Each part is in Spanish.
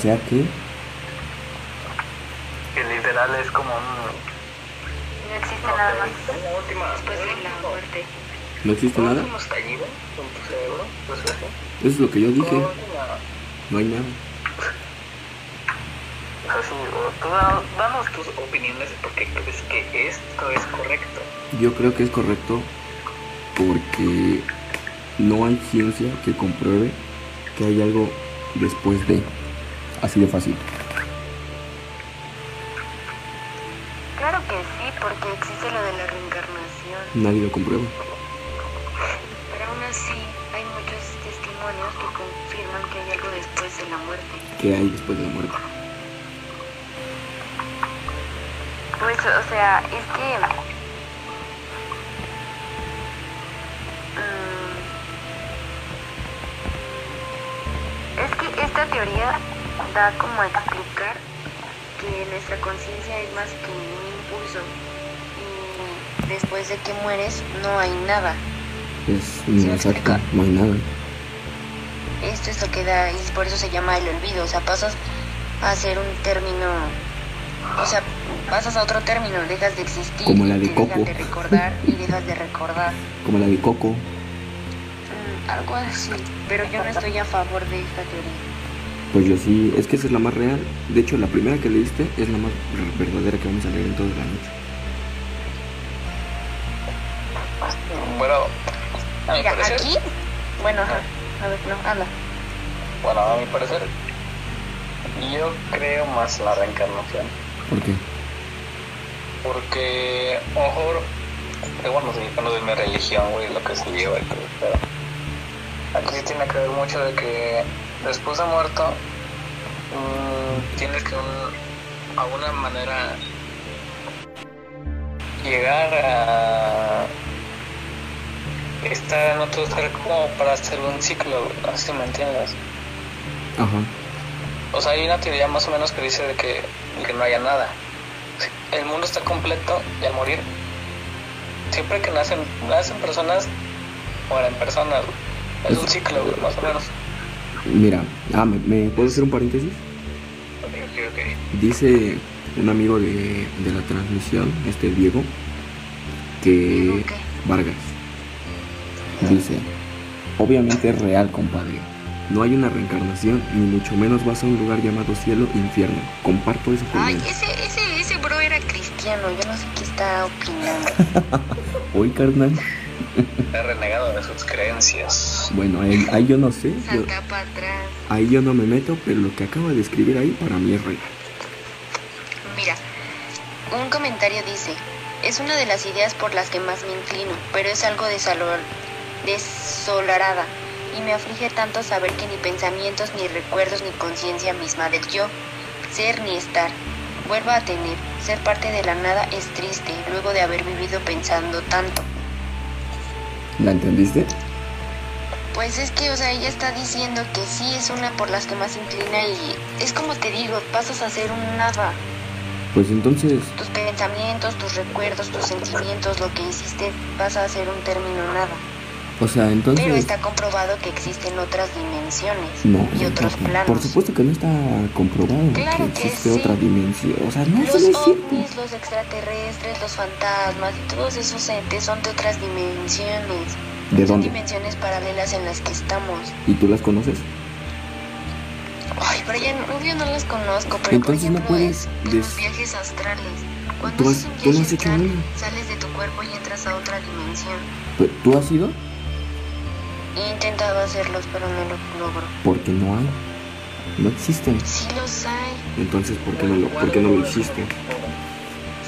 sea que Que literal es como un... No existe nada más después de la muerte. no existe nada. eso. Es lo que yo dije. No hay nada. Tú da- danos tus opiniones de por qué crees que esto es correcto. Yo creo que es correcto porque no hay ciencia que compruebe que hay algo después de. Así de fácil. Claro que sí, porque existe lo de la reencarnación. Nadie lo comprueba. Pero aún así, hay muchos testimonios que confirman que hay algo después de la muerte. ¿Qué hay después de la muerte? Pues, o sea, es que... da como a explicar que nuestra conciencia es más que un impulso y después de que mueres no hay nada. Es me exacto, no hay nada. Esto es lo que da y por eso se llama el olvido, o sea, pasas a ser un término, o sea, pasas a otro término, dejas de existir, Como la de te Coco. dejan de recordar y dejas de recordar, Como la de Coco. Mm, algo así, pero yo no estoy a favor de esta teoría. Pues yo sí, es que esa es la más real. De hecho, la primera que leíste es la más ver- verdadera que vamos a leer en toda la noche. Bueno, a mi parecer... aquí, bueno, ajá, a ver, no, habla. Bueno, a mi parecer... Yo creo más en la reencarnación. ¿Por qué? Porque, a lo mejor, eh, bueno, sí, depende de mi religión, güey, lo que se lleva y todo, pero aquí sí tiene que ver mucho de que después de muerto mm, tienes que un, a alguna manera llegar a estar en otro ser como para hacer un ciclo, así me entiendes. Ajá. O sea, hay una teoría más o menos que dice de que, que no haya nada. El mundo está completo y al morir, siempre que nacen, nacen personas, mueren personas. Es un ciclo, más o menos. Mira, ah, ¿me, me puedo hacer un paréntesis? Ok, ok, ok. Dice un amigo de, de la transmisión, este Diego, que. Vargas dice, obviamente es real, compadre. No hay una reencarnación, ni mucho menos vas a un lugar llamado cielo infierno. Comparto eso con Ay, él. ese, ese, ese bro era cristiano, yo no sé qué está opinando. Hoy, carnal. Está renegado de sus creencias. Bueno, ahí, ahí yo no sé. yo- ahí yo no me meto, pero lo que acaba de escribir ahí para mí es real. Mira, un comentario dice, es una de las ideas por las que más me inclino, pero es algo desalor, desolarada y me aflige tanto saber que ni pensamientos, ni recuerdos, ni conciencia misma del yo, ser ni estar, vuelva a tener. Ser parte de la nada es triste, luego de haber vivido pensando tanto. ¿La entendiste? Pues es que, o sea, ella está diciendo que sí es una por las que más inclina y es como te digo, pasas a ser un nada. Pues entonces, Tus pensamientos, tus recuerdos, tus sentimientos, lo que hiciste pasa a ser un término nada. o sea, Pero entonces... está comprobado que existen otras dimensiones No, y otros no, planos. por supuesto que no está comprobado Claro que que existe sí. otra dimensión. O sea, no, Los ovnis, los extraterrestres, los fantasmas y todos esos entes son de otras dimensiones. ¿De dónde? dimensiones paralelas en las que estamos. ¿Y tú las conoces? Ay, pero ya no- no las conozco, pero Entonces por no ejemplo puedes es en des- los viajes astrales. Cuando ¿Tú has- un tú no viaje has hecho astral, uno? sales de tu cuerpo y entras a otra dimensión. Pues, ¿Tú has ido? He intentado hacerlos, pero no lo logro. Porque no hay. No existen. Sí los hay, Entonces, ¿por qué no lo, por qué no lo hiciste?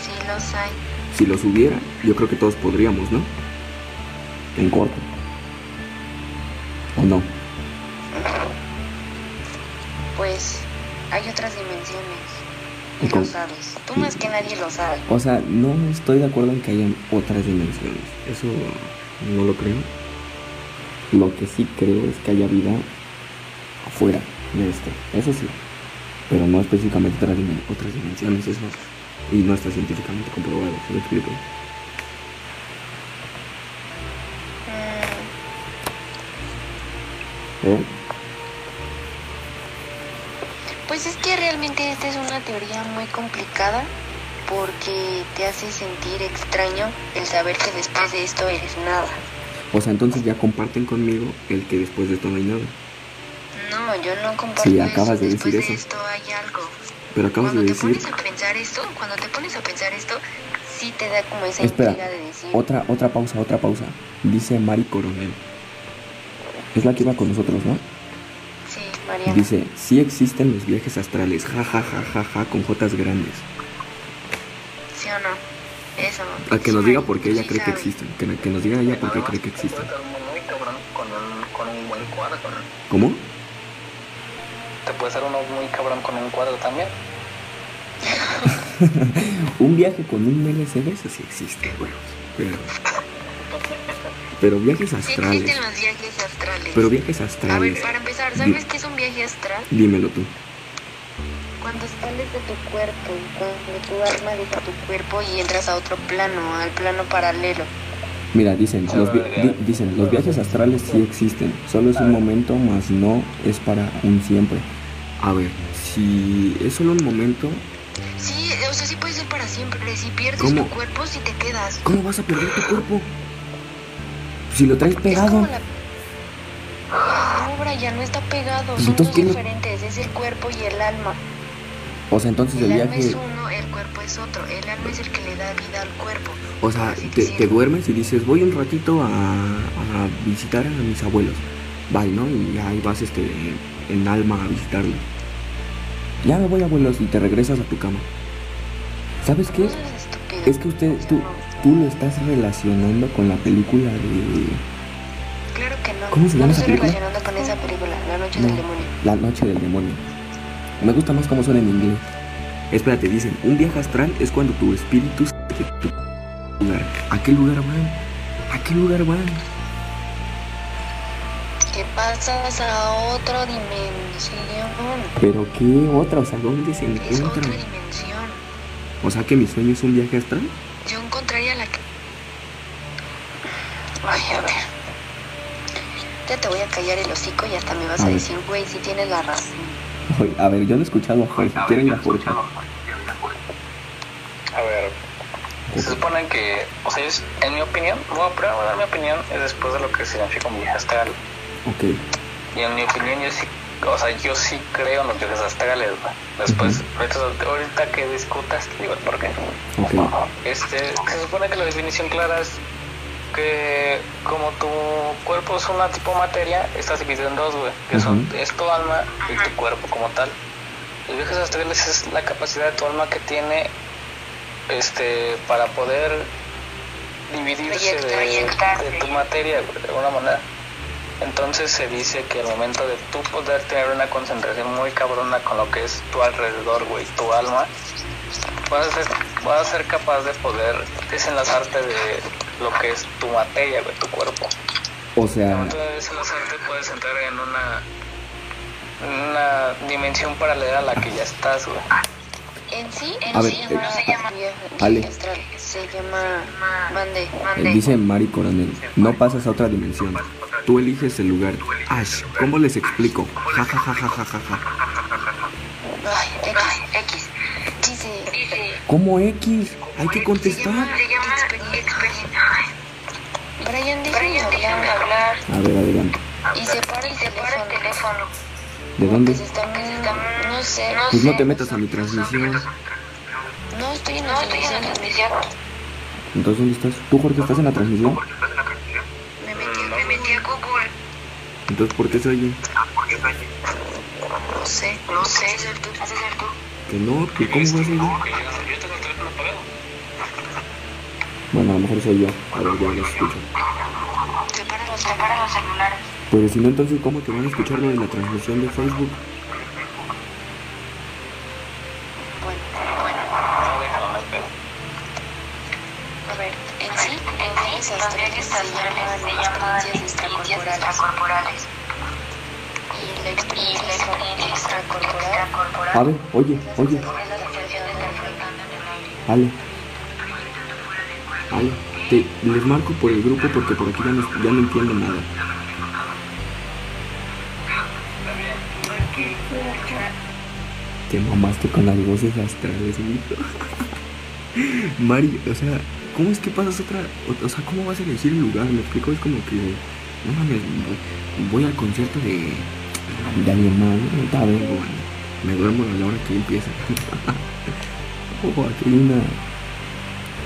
sí los hay. Si los hubiera, yo creo que todos podríamos, ¿no? En corto. ¿O no? Pues hay otras dimensiones. ¿Y lo sabes. Tú más que nadie lo sabe. O sea, no estoy de acuerdo en que hayan otras dimensiones. Eso no lo creo. Lo que sí creo es que haya vida afuera de esto. Eso sí. Pero no específicamente otras, dimen- otras dimensiones, eso. Y no está científicamente comprobado, ¿se lo explico? ¿Eh? Pues es que realmente esta es una teoría muy complicada porque te hace sentir extraño el saber que después de esto eres nada. O sea, entonces ya comparten conmigo el que después de esto no hay nada. No, yo no comparto Sí, eso. acabas de Después decir de eso. esto hay algo. Pero acabas Cuando de te decir... pones a pensar esto, cuando te pones a pensar esto, sí te da como esa Espera, de decir. otra, otra pausa, otra pausa. Dice Mari Coronel. Es la que iba con nosotros, ¿no? Sí, Mariana. Dice, sí existen los viajes astrales, ja ja ja ja ja, con jotas grandes. ¿Sí o no? Eso. A que Sí, nos diga por qué ella sí cree que existen. Que, que nos diga ella por qué cree que te existen. puede estar muy cabrón con un, con un buen cuadro. ¿no? ¿Cómo? Te puede ser uno muy cabrón con un cuadro también. Un viaje con un LCD, eso sí existe, güey. Pero, pero viajes Sí astrales. existen los viajes astrales. Pero viajes A ver, astrales. para empezar, ¿sabes qué es un viaje astral? Dímelo tú. Cuando sales de tu cuerpo, cuando tu alma deja tu cuerpo y entras a otro plano, al plano paralelo. Mira, dicen los, di- dicen, los viajes astrales sí existen. Solo es un momento, más no es para un siempre. A ver, si es solo un momento, Sí, o sea, sí puede ser para siempre. Si pierdes ¿Cómo? tu cuerpo, si te quedas. ¿cómo vas a perder tu cuerpo? Si lo traes Es pegado. la... No, Brian, no está pegado. Pues Son dos ¿qué lo- diferentes. Es el cuerpo y el alma. O sea, entonces El el alma es viaje, uno, el cuerpo es otro. El alma es el que le da vida al cuerpo. o sea, te, duermes y dices, voy un ratito a, a visitar a mis abuelos. Bye, ¿no? Y ahí vas este, en alma a visitarlos. Ya me voy, abuelos, y te regresas a tu cama. ¿Sabes qué? No. Es que usted, tú. Tú lo estás relacionando con la película de Claro que no. ¿Cómo se llama no esa estoy película? relacionando con esa película, La Noche No. del Demonio. La Noche del Demonio. Me gusta más cómo suena en inglés. Espérate, dicen, un viaje astral es cuando tu espíritu tu lugar. ¿A qué lugar van? ¿A qué lugar van? Que pasas a otra dimensión. ¿Pero qué otra? O sea, ¿dónde se Es otra encuentra? dimensión. O sea, que mi sueño es un viaje astral. Yo encontraría. Ay, a ver. Ya te voy a callar el hocico y hasta me vas A decir, güey, si tienes la razón. Oye, A ver, yo no he escuchado a Jorge. Quiero ir a ver, se supone que, o sea, es- en mi opinión, voy a primero voy a dar mi opinión es después de lo que significa un viaje astral. Ok. Y en mi opinión, yo sí, o sea, yo sí creo en los viajes astrales. güey. Después, ahorita, ahorita que discutas, te digo el por qué. Ok. Este, se supone que la definición clara es que como tu cuerpo es una tipo materia, estás dividido en dos, güey, que son, es tu alma y tu cuerpo como tal. Los viajes astrales es la capacidad de tu alma que tiene este para poder dividirse de, tu materia güey, de alguna manera. Entonces se dice que al momento de tú poder tener una concentración muy cabrona con lo que es tu alrededor, güey, tu alma, vas a ser, vas a ser capaz de poder desenlazarte de lo que es tu materia, güey, tu cuerpo. O sea, Entonces desenlazarte puedes entrar en una una dimensión paralela a la que ya estás, güey. En sí, en A ver, sí eh, no se llama Ale. se llama mande, eh, mande. dice Mari Coronel, no pasas a otra dimensión. Tú eliges el lugar. Ash, ¿cómo les explico? Ja ja ja ja ja ja ja. Ay, X, X. Dice, dice, ¿Cómo X? Hay que se contestar. Brian, déjame hablar. A ver, adelante. Y separa el teléfono. ¿De dónde? se no sé, Pues no te metas a mi transmisión. No estoy en la transmisión. Entonces, ¿dónde estás? ¿Tú, Jorge, estás en la transmisión? Me metí, me metí a Google. Entonces, ¿por qué se oye? No sé, no sé. Has de ser tú, no, que ¿cómo vas a oír? Yo tengo el teléfono apagado. Bueno, a lo mejor soy yo. A ver, ya los escucho. Separa los, separa los celulares. Pero si no, entonces, ¿cómo te van a escuchar lo de la transmisión de Facebook? Bueno, bueno. No, déjalo, no hay pedo. A ver, en sí, los viajes extracorporales. A ver, oye, oye. Ale. Ale, te, les marco por el grupo porque por aquí ya no, ya no entiendo nada. Te mamaste con las voces astrales, güey. Mari, o sea, ¿cómo es que pasas otra? O, sea, ¿cómo vas a elegir el lugar? Me explico, es como que. No mames, voy al concierto de. De alguien más, ¿no? Ahorita vengo, güey. Me duermo a la hora que empieza. Ojo, aquí hay una.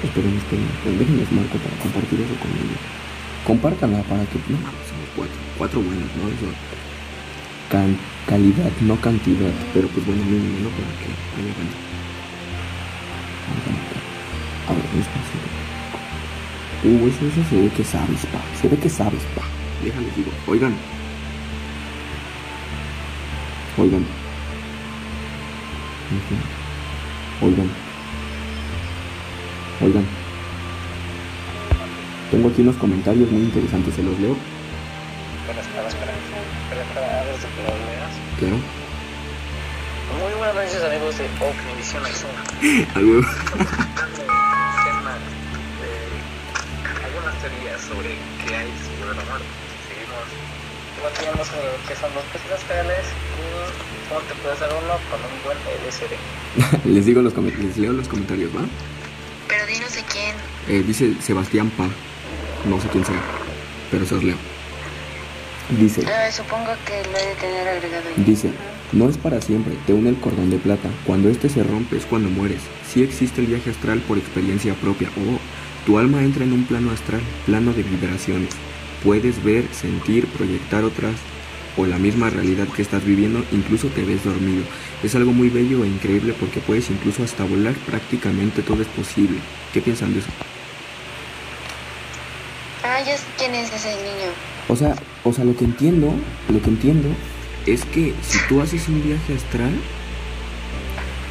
Esperen, esperen, esperen, déjenles marco para compartir eso con ellos. Compártanla para que. No somos cuatro. Cuatro buenos, ¿no? Eso. Can, calidad, no cantidad. Pero pues bueno, mínimo, ¿no? Para que haya cuenta. A ver, despacio. Uh, eso, eso se ve que sabes, pa. Se ve que sabes, pa. Déjales digo. Oigan. Oigan. Oigan. Oigan. Tengo aquí unos comentarios muy interesantes, se los leo. Espera, espera, espera. Espera, espera, antes de que lo leas. Claro. Muy buenas noches, amigos de Azul. A huevo. tema de algunas teorías sobre qué hay sobre la muerte. Que son los peces astrales y cómo te puedes dar uno con un buen LSD. les digo los les leo los comentarios, ¿va? Pero di no sé quién. Eh, dice Sebastián Pa. No sé quién sea, pero se los leo. Dice, Ah, supongo que lo he de tener agregado ahí. dice, no es para siempre, te une el cordón de plata. Cuando este se rompe es cuando mueres. Sí existe el viaje astral por experiencia propia. Oh, tu alma entra en un plano astral, plano de vibraciones. Puedes ver, sentir, proyectar otras o la misma realidad que estás viviendo, incluso te ves dormido. Es algo muy bello e increíble porque puedes incluso hasta volar, prácticamente todo es posible. ¿Qué piensan de eso? Ah, ya sé quién es ese niño. O sea, o sea, lo que entiendo, lo que entiendo es que si tú haces un viaje astral,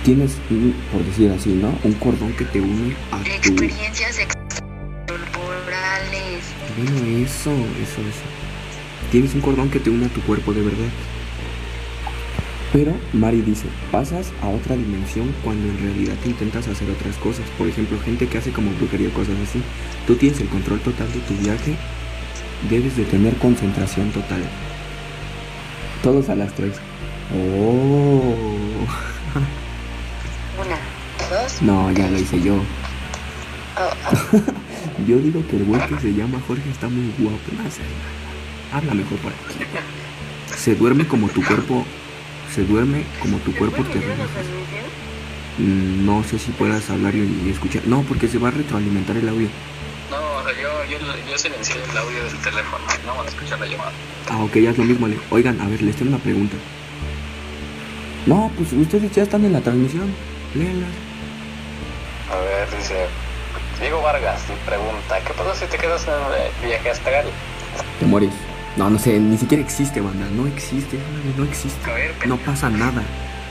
tienes, un, por decir así, ¿no? Un cordón que te une a tu... Experiencias. Bueno, eso, eso, eso. Tienes un cordón que te une a tu cuerpo de verdad. Pero Mari dice, pasas a otra dimensión cuando en realidad intentas hacer otras cosas. Por ejemplo, gente que hace como brujería, cosas así. Tú tienes el control total de tu viaje. Debes de tener concentración total. Todos a las tres. Oh. Una, dos. No, ya lo hice yo. Oh, oh. Yo digo que el güey que se llama Jorge está muy guapo. No sé. Habla mejor por aquí. Se duerme como tu cuerpo. Se duerme como tu cuerpo te relajas. Mm, No sé si puedas hablar y, y escuchar. No, porque se va a retroalimentar el audio. No, o sea, yo, yo, yo silencié el audio del teléfono, no van a escuchar la llamada. Ah, ok, ya es lo mismo. Ale. Oigan, a ver, les tengo una pregunta. No, pues ustedes ya están en la transmisión. Léanla. A ver, dice Diego Vargas, pregunta, ¿qué pasa si te quedas en el viaje astral? Te mueres. No, no sé, ni siquiera existe, banda. No existe, no existe. Ver, No pasa nada.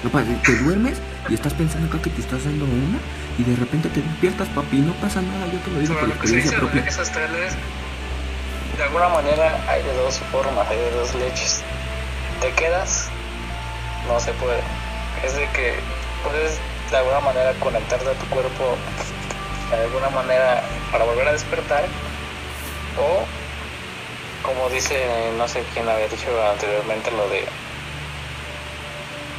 No pasa, te duermes y estás pensando acá que te estás dando una y de repente te despiertas, papi, no pasa nada. Yo te lo digo por dice experiencia propia. astrales, de alguna manera hay de dos formas, hay de dos leches. Te quedas, no se puede. Es de que puedes de alguna manera conectarte a tu cuerpo de alguna manera para volver a despertar o como dice no sé quién había dicho anteriormente lo de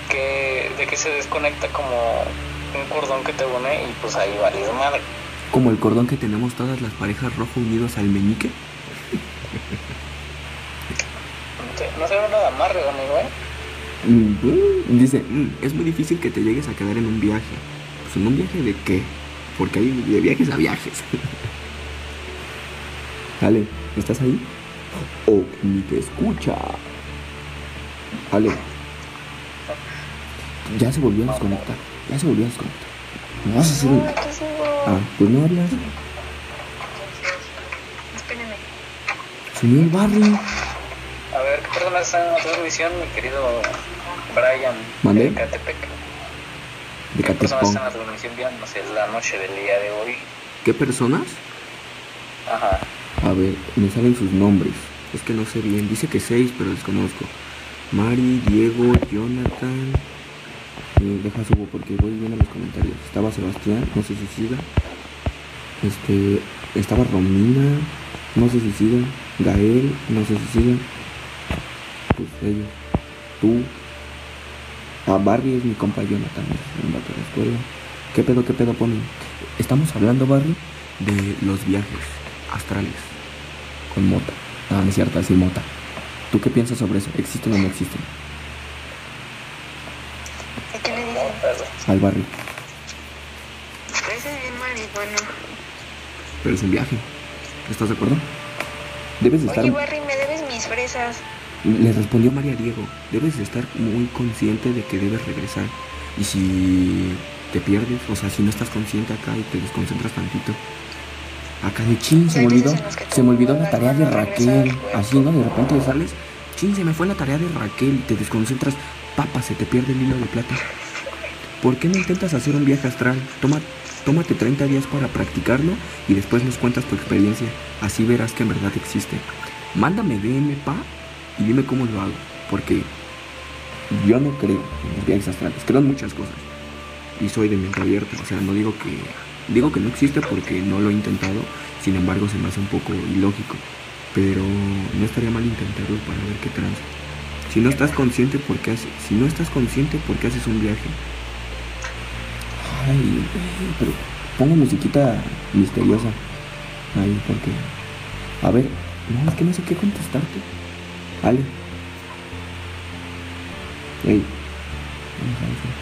que de que se desconecta como un cordón que te une y pues ahí valió madre. Como el cordón que tenemos todas las parejas rojo unidos al meñique. No se ve nada amarre, amigo, ¿eh? Mm, Dice, "Mm, es muy difícil que te llegues a quedar en un viaje. Pues en un viaje de qué? Porque hay de viajes a viajes. Ale, ¿estás ahí? Oh, ni te escucha. Ale. Ya se volvió a desconectar. Ya se volvió a desconectar. ¿Me vas a hacer un... Ah, pues no hablas. Espérenme. Subió el barrio. A ver, ¿qué personas están en la transmisión, mi querido Brian? ¿Mandé? de Catepec? De ¿Qué personas Catepón. están en la transmisión la noche del día de hoy? ¿Qué personas? Ajá. A ver, me salen sus nombres. Es que no sé bien. Dice que seis, pero desconozco. Mari, Diego, Jonathan. Eh, deja subo porque voy viendo los comentarios. Estaba Sebastián, no sé si siga. Este, estaba Romina, no sé si siga. Gael, no sé si siga. Pues ellos. Tú. A Barry es mi compa Jonathan, es un vato de la escuela. ¿Qué pedo, qué pedo ponen? Estamos hablando, Barry, de los viajes astrales con mota. No, no es cierto, así mota. ¿Tú qué piensas sobre eso? ¿Existen o no existen? ¿A qué le dicen? Al Barry. Parece bien marihuana. Pero es un viaje. ¿Estás de acuerdo? Debes de estar... Oye, Barry, me debes mis fresas. Le respondió María Diego, debes de estar muy consciente de que debes regresar. Y si te pierdes, o sea, si no estás consciente acá y te desconcentras tantito. Acá de chin, se me olvidó, se me olvidó la tarea de Raquel. Así, ¿no? De repente sales, chin, se me fue la tarea de Raquel y te desconcentras, papa, se te pierde el hilo de plata. ¿Por qué no intentas hacer un viaje astral? Toma, tómate 30 días para practicarlo y después nos cuentas tu experiencia. Así verás que en verdad existe. Mándame DM, pa, y dime cómo lo hago. Porque yo no creo en los viajes astrales. Creo en muchas cosas. Y soy de mente abierta. O sea, no digo que... Digo que no existe porque no lo he intentado. Sin embargo, se me hace un poco ilógico. Pero no estaría mal intentarlo para ver qué trans. Si no estás consciente, ¿por qué haces? Si no estás consciente, ¿por qué haces un viaje? Ay, pero pongo musiquita misteriosa. Ahí, porque... A ver, no, es que no sé qué contestarte. Ale. Ey. Vamos a ver.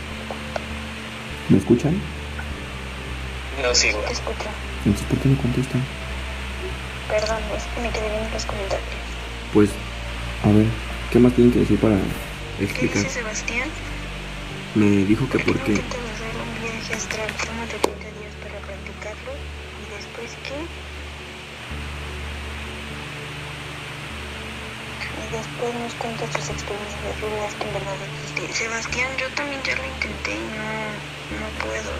¿Me escuchan? No, sí, güey. Te escucho. Entonces, ¿por qué no contestan? Perdón, es que me quedé viendo los comentarios. Pues, a ver, ¿qué más tienen que decir para ¿Qué explicar? dice Sebastián? Me dijo que por no qué. intentas hacer un viaje astral, tómate 30 días para practicarlo y después qué? Después nos cuentas tus experiencias rudas que en verdad existen. Sebastián, yo también ya lo intenté y no, no puedo.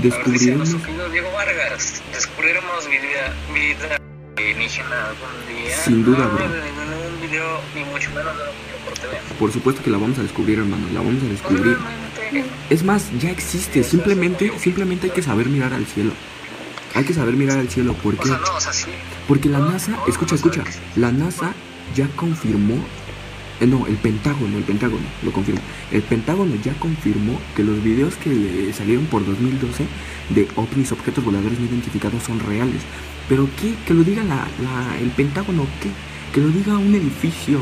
Querido Diego Vargas, descubriremos vida, vida alienígena algún día. Sin duda, no, bro. de ningún video, ni mucho menos de lo que por TV. Por supuesto que la vamos a descubrir, hermano. La vamos a descubrir. Es más, ya existe. Simplemente, simplemente hay que saber mirar al cielo. Hay que saber mirar al cielo. ¿Por qué? Porque la NASA, escucha, escucha, la NASA ya confirmó, eh, no, el Pentágono, el Pentágono, lo confirmó. El Pentágono ya confirmó que los videos que salieron por 2012 de ovnis, objetos voladores no identificados, son reales. Pero ¿qué? Que lo diga la, la- el Pentágono, ¿qué? Que lo diga un edificio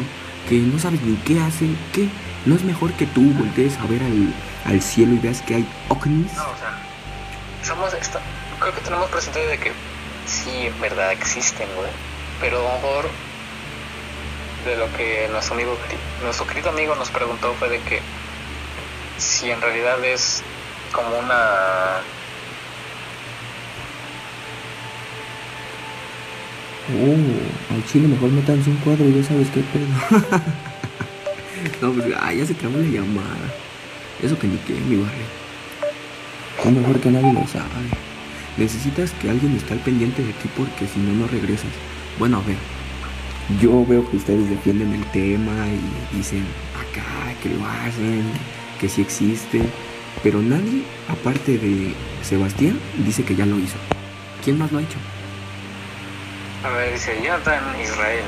que no sabes ni qué hace, ¿qué? ¿No es mejor que tú voltees a ver al, al cielo y veas que hay ovnis? No, o sea, somos creo que tenemos presente de que sí, verdad existen, güey. Pero a de lo que nuestro amigo, nuestro querido amigo nos preguntó fue de que si en realidad es como una Oh, al chile mejor métanse un cuadro y ya sabes qué pedo. no, pues ah, ya se acabó la llamada. Eso que ni qué, mi barrio. Es mejor que nadie lo sabe. Necesitas que alguien esté al pendiente de ti porque si no, no regresas. Bueno, a ver. Yo veo que ustedes defienden el tema y dicen acá que lo hacen, que sí existe. Pero nadie, aparte de Sebastián, dice que ya lo hizo. ¿Quién más lo ha hecho? A ver, dice Jonathan Israel.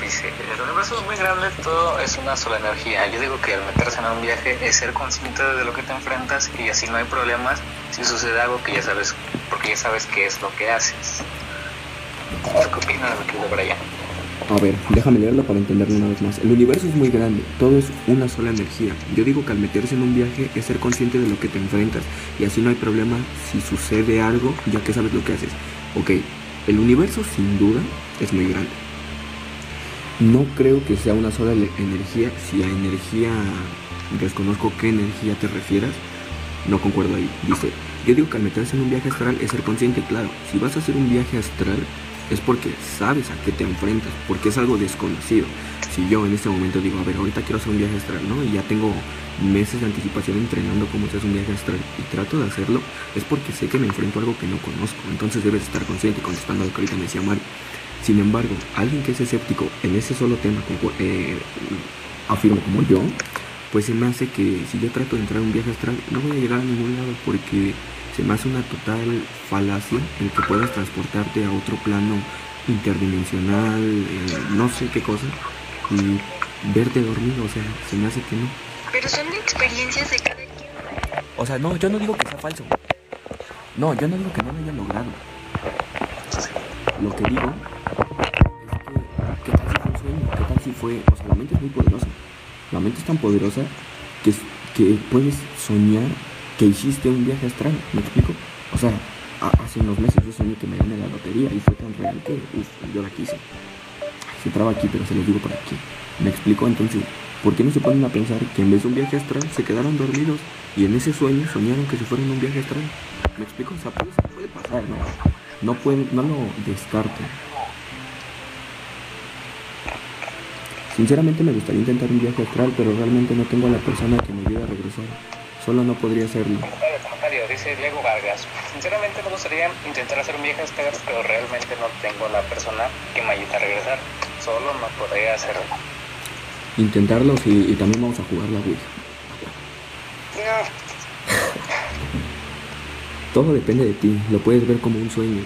Dice, el universo es muy grande, todo es una sola energía. Yo digo que al meterse en un viaje es ser consciente de lo que te enfrentas y así no hay problemas si sucede algo que ya sabes, porque ya sabes qué es lo que haces. ¿Tú qué opinas de lo que Brian? A ver, déjame leerlo para entenderlo una vez más. El universo es muy grande, todo es una sola energía. Yo digo que al meterse en un viaje es ser consciente de lo que te enfrentas y así no hay problema si sucede algo ya que sabes lo que haces. Ok, el universo sin duda es muy grande. No creo que sea una sola energía. Si a energía desconozco qué energía te refieras, no concuerdo ahí. Dice, yo digo que al meterse en un viaje astral es ser consciente, claro. Si vas a hacer un viaje astral es porque sabes a qué te enfrentas, porque es algo desconocido. Si yo en este momento digo, a ver, ahorita quiero hacer un viaje astral, ¿no? Y ya tengo meses de anticipación entrenando cómo se hace un viaje astral y trato de hacerlo, es porque sé que me enfrento a algo que no conozco. Entonces debes estar consciente, contestando lo que ahorita me decía Mari. Sin embargo, alguien que es escéptico en ese solo tema, como, eh, afirmo como yo, pues se me hace que si yo trato de entrar a un viaje astral, no voy a llegar a ningún lado porque se me hace una total falacia el que puedas transportarte a otro plano interdimensional, eh, no sé qué cosa, y verte dormido, o sea, se me hace que no. Pero son experiencias de cada quien. O sea, no, yo no digo que sea falso. No, yo no digo que no lo hayan logrado. Lo que digo es que, ¿qué tal si fue un sueño? ¿Qué tal si fue? O sea, la mente es muy poderosa. La mente es tan poderosa que, que puedes soñar que hiciste un viaje astral. ¿Me explico? O sea, hace unos meses yo soñé que me gané la lotería y fue tan real que uf, yo la quise. Se traba aquí, pero se lo digo por aquí. ¿Me explico? Entonces, ¿por qué no se ponen a pensar que en vez de un viaje astral se quedaron dormidos y en ese sueño soñaron que se fueron un viaje astral? ¿Me explico? O sea, puede, puede pasar, ¿no? No, puede, no lo descarten. Sinceramente me gustaría intentar un viaje astral, pero realmente no tengo a la persona que me ayude a regresar. Solo no podría hacerlo. Comentario, dice Diego Vargas. Sinceramente me gustaría intentar hacer un viaje astral, pero realmente no tengo la persona que me ayude a regresar. Solo no podría hacerlo. Intentarlo sí, y también vamos a jugar la Wii. No. Todo depende de ti, lo puedes ver como un sueño.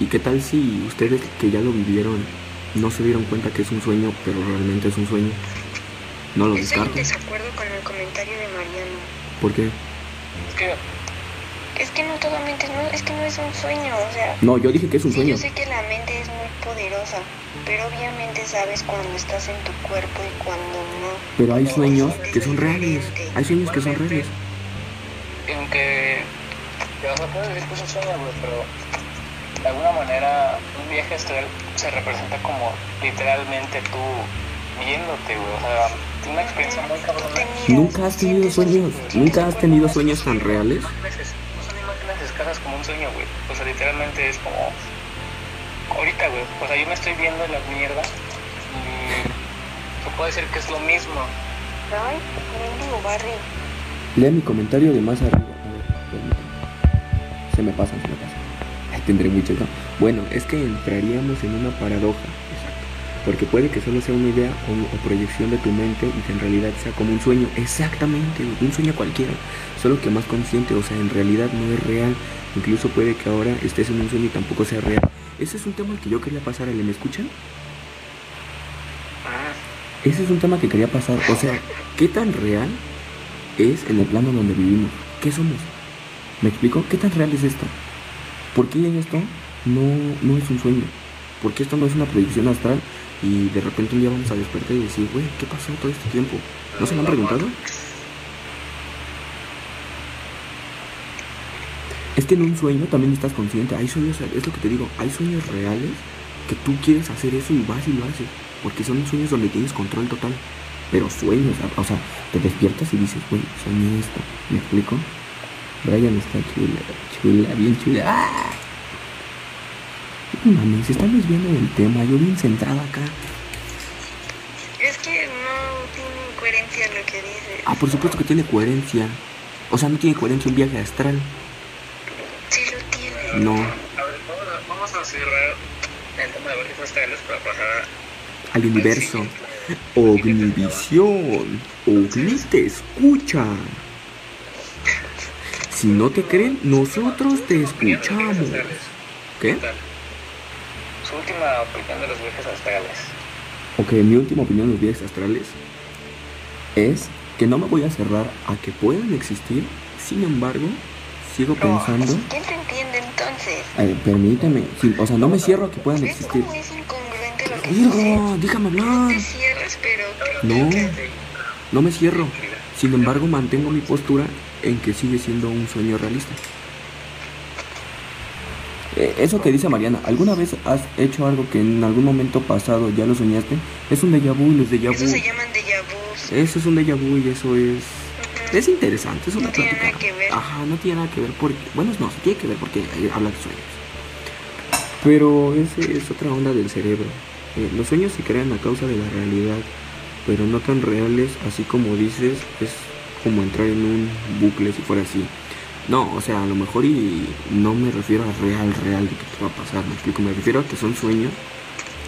¿Y qué tal si ustedes que ya lo vivieron no se dieron cuenta que es un sueño, pero realmente es un sueño? No lo Estoy en desacuerdo con el comentario de Mariano. ¿Por qué? Es que Es que no totalmente, no, es que no es un sueño, o sea. No, yo dije que es un Sí, sueño. yo sé que la mente es muy poderosa, pero obviamente sabes cuando estás en tu cuerpo y cuando no. Pero hay sueños que son reales. Hay sueños que son reales. en que o sea, puedes decir que es un sueño, güey, pero de alguna manera un viaje astral se representa como literalmente tú viéndote, güey. O sea, tiene una experiencia muy cabrona. ¿Nunca has tenido sueños? ¿Nunca has tenido sueños tan reales? No son imágenes escasas como un sueño, güey. O sea, literalmente es como. Ahorita, güey. O sea, yo me estoy viendo en la mierda y. Se puede decir que es lo mismo. Ay, mendigo Barry. Lea mi comentario de más arriba. A ver, permítame. Se me pasan, se me pasan. Ay, tendré muchos, ¿no? Bueno, es que entraríamos en una paradoja. Porque puede que solo sea una idea o, o proyección de tu mente y que en realidad sea como un sueño. Exactamente, un sueño cualquiera. Solo que más consciente, o sea, en realidad no es real. Incluso puede que ahora estés en un sueño y tampoco sea real. Ese es un tema al que yo quería pasar, ¿le me escuchan? Ah, Ese es un tema que quería pasar. O sea, ¿qué tan real es en el plano donde vivimos? ¿Qué somos? ¿Me explico? ¿Qué tan real es esto? ¿Por qué esto no, no es un sueño? ¿Por qué esto no es una proyección astral? Y de repente un día vamos a despertar y decir, güey, ¿qué pasó todo este tiempo? ¿No se lo han preguntado? Es que en un sueño también estás consciente. Hay sueños, es lo que te digo, hay sueños reales que tú quieres hacer eso y vas y lo haces. Porque son sueños donde tienes control total. Pero sueños, o sea, te despiertas y dices, güey, soñé esto. ¿Me explico? Brian está chula, chula, bien chula. ¡Ah! No Mames, se están desviando del tema. Yo bien centrado acá. Es que no tiene coherencia lo que dices. Ah, por supuesto que tiene coherencia. O sea, no tiene coherencia un viaje astral. Sí lo tiene. No. a ver, vamos a, vamos a cerrar el tema de viajes astrales para pasar Al universo. Ognivisión. Ogni te escucha. Si no te creen, nosotros te escuchamos. ¿Qué? Su última opinión de los viajes astrales. Ok, mi última opinión de los viajes astrales es que no me voy a cerrar a que puedan existir. Sin embargo, sigo pensando. ¿Quién te entiende entonces? Eh, permíteme. sí, o sea, no me cierro a que puedan ¿Ves existir. cómo es incongruente lo que dices? Déjame No hablar. cierras, pero... No, no me cierro. Sin embargo, mantengo mi postura en que sigue siendo un sueño realista. Eh, Eso que dice Mariana, ¿alguna vez has hecho algo que en algún momento pasado ya lo soñaste? Es un déjà vu y los déjà Eso vu. se llaman déjà vus. Eso es un déjà vu y eso es... Es interesante, es una No tiene plática. nada que ver. Ajá, no tiene nada que ver porque... Bueno, no, sí tiene que ver porque habla de sueños. Pero ese es otra onda del cerebro. Eh, los sueños se crean a causa de la realidad, pero no tan reales, así como dices, es como entrar en un bucle si fuera así. No, o sea, a lo mejor y no me refiero a real, real de que te va a pasar, me explico, me refiero a que son sueños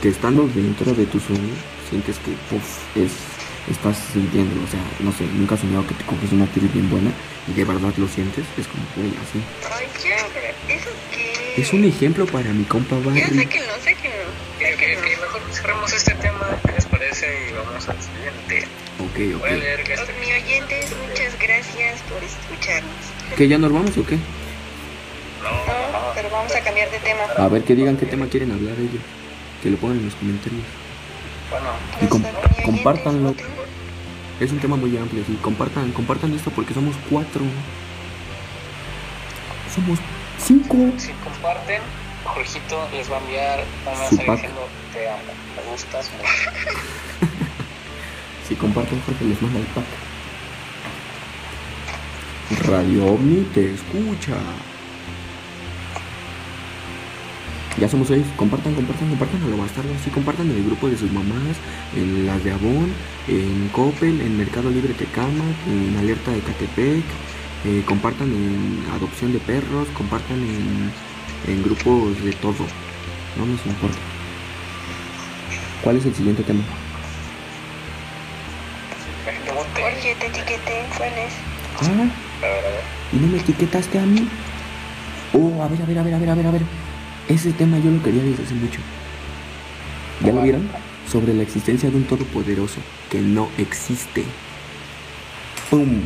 que estando dentro de tu sueño, sientes que uf, es, estás sintiéndolo. O sea, no sé, nunca has soñado que te coges una actriz bien buena y de verdad lo sientes. Es como, güey, así. Ay, ya, ¿eso qué? Es un ejemplo para mi compa Ya Barry. sé que no, sé que no. Sé Ok, que ok, no. mejor cerremos este tema, ¿qué les parece? Y vamos al siguiente. Ok, Voy a ok. leer que este... Mi oyentes, muchas gracias por escucharnos. ¿Que ya nos vamos o qué? No, no, pero vamos a cambiar de tema. A ver, que digan qué tema quieren hablar ellos. Que lo pongan en los comentarios. Bueno, Y com- Nuestro- mi oyente compártanlo. Es un tema muy amplio, sí. Compartan, compartan esto porque somos cuatro. Somos cinco. si comparten, Jorgito les va a enviar un Su mensaje pack. diciendo te amo, me gustas mucho. Si comparten, Jorge les manda el pack. Radio OVNI te escucha. Ya somos seis. Compartan, compartan, compartan a lo bastardo. Así compartan en el grupo de sus mamás, en las de Avon, en Coppel, en Mercado Libre Tecama, en Alerta de Catepec. eh, compartan en adopción de perros, compartan en, en grupos de todo. No nos importa. ¿Cuál es el siguiente tema? Luego te... Etiqueté. ¿Cuál es? Ah. ¿Y no me etiquetaste a mí? Oh, a ver, a ver, a ver, a ver, a ver, a ver. Ese tema yo lo quería desde hace mucho. ¿Ya lo vieron? Sobre la existencia de un todopoderoso que no existe. ¡Pum!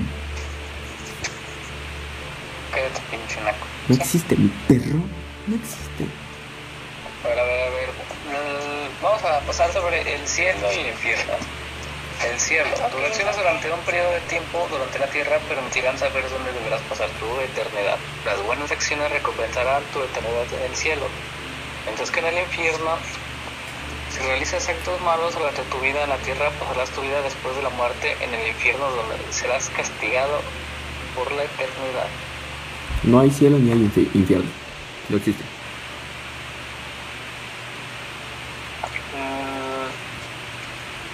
Cállate, pinche naco. ¿No existe mi perro? No existe. A ver, a ver, a ver. Mm, Vamos a pasar sobre el cielo y el infierno. El cielo. Tus acciones durante un periodo de tiempo durante la tierra permitirán saber dónde deberás pasar tu eternidad. Las buenas acciones recompensarán tu eternidad en el cielo. Mientras que en el infierno, si realizas actos malos durante tu vida en la tierra, pasarás tu vida después de la muerte en el infierno donde serás castigado por la eternidad. No hay cielo ni hay infi- infierno. No existe. Mm,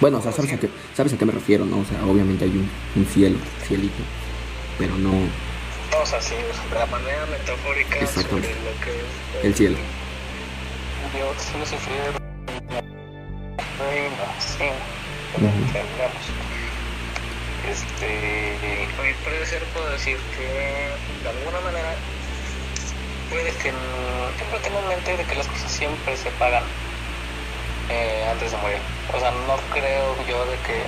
Bueno, o sea, ¿sabes a qué, sabes a qué me refiero, no? O sea, obviamente hay un, un cielo, cielito. Pero no Vamos así, de la manera metafórica sobre lo que es el cielo. Yo sí lo sufrí de reino, sí. Este, a mi parecer puedo decir que de alguna manera puede que no- siempre tengo en mente de que las cosas siempre se pagan eh, antes de morir. O sea, no creo yo de que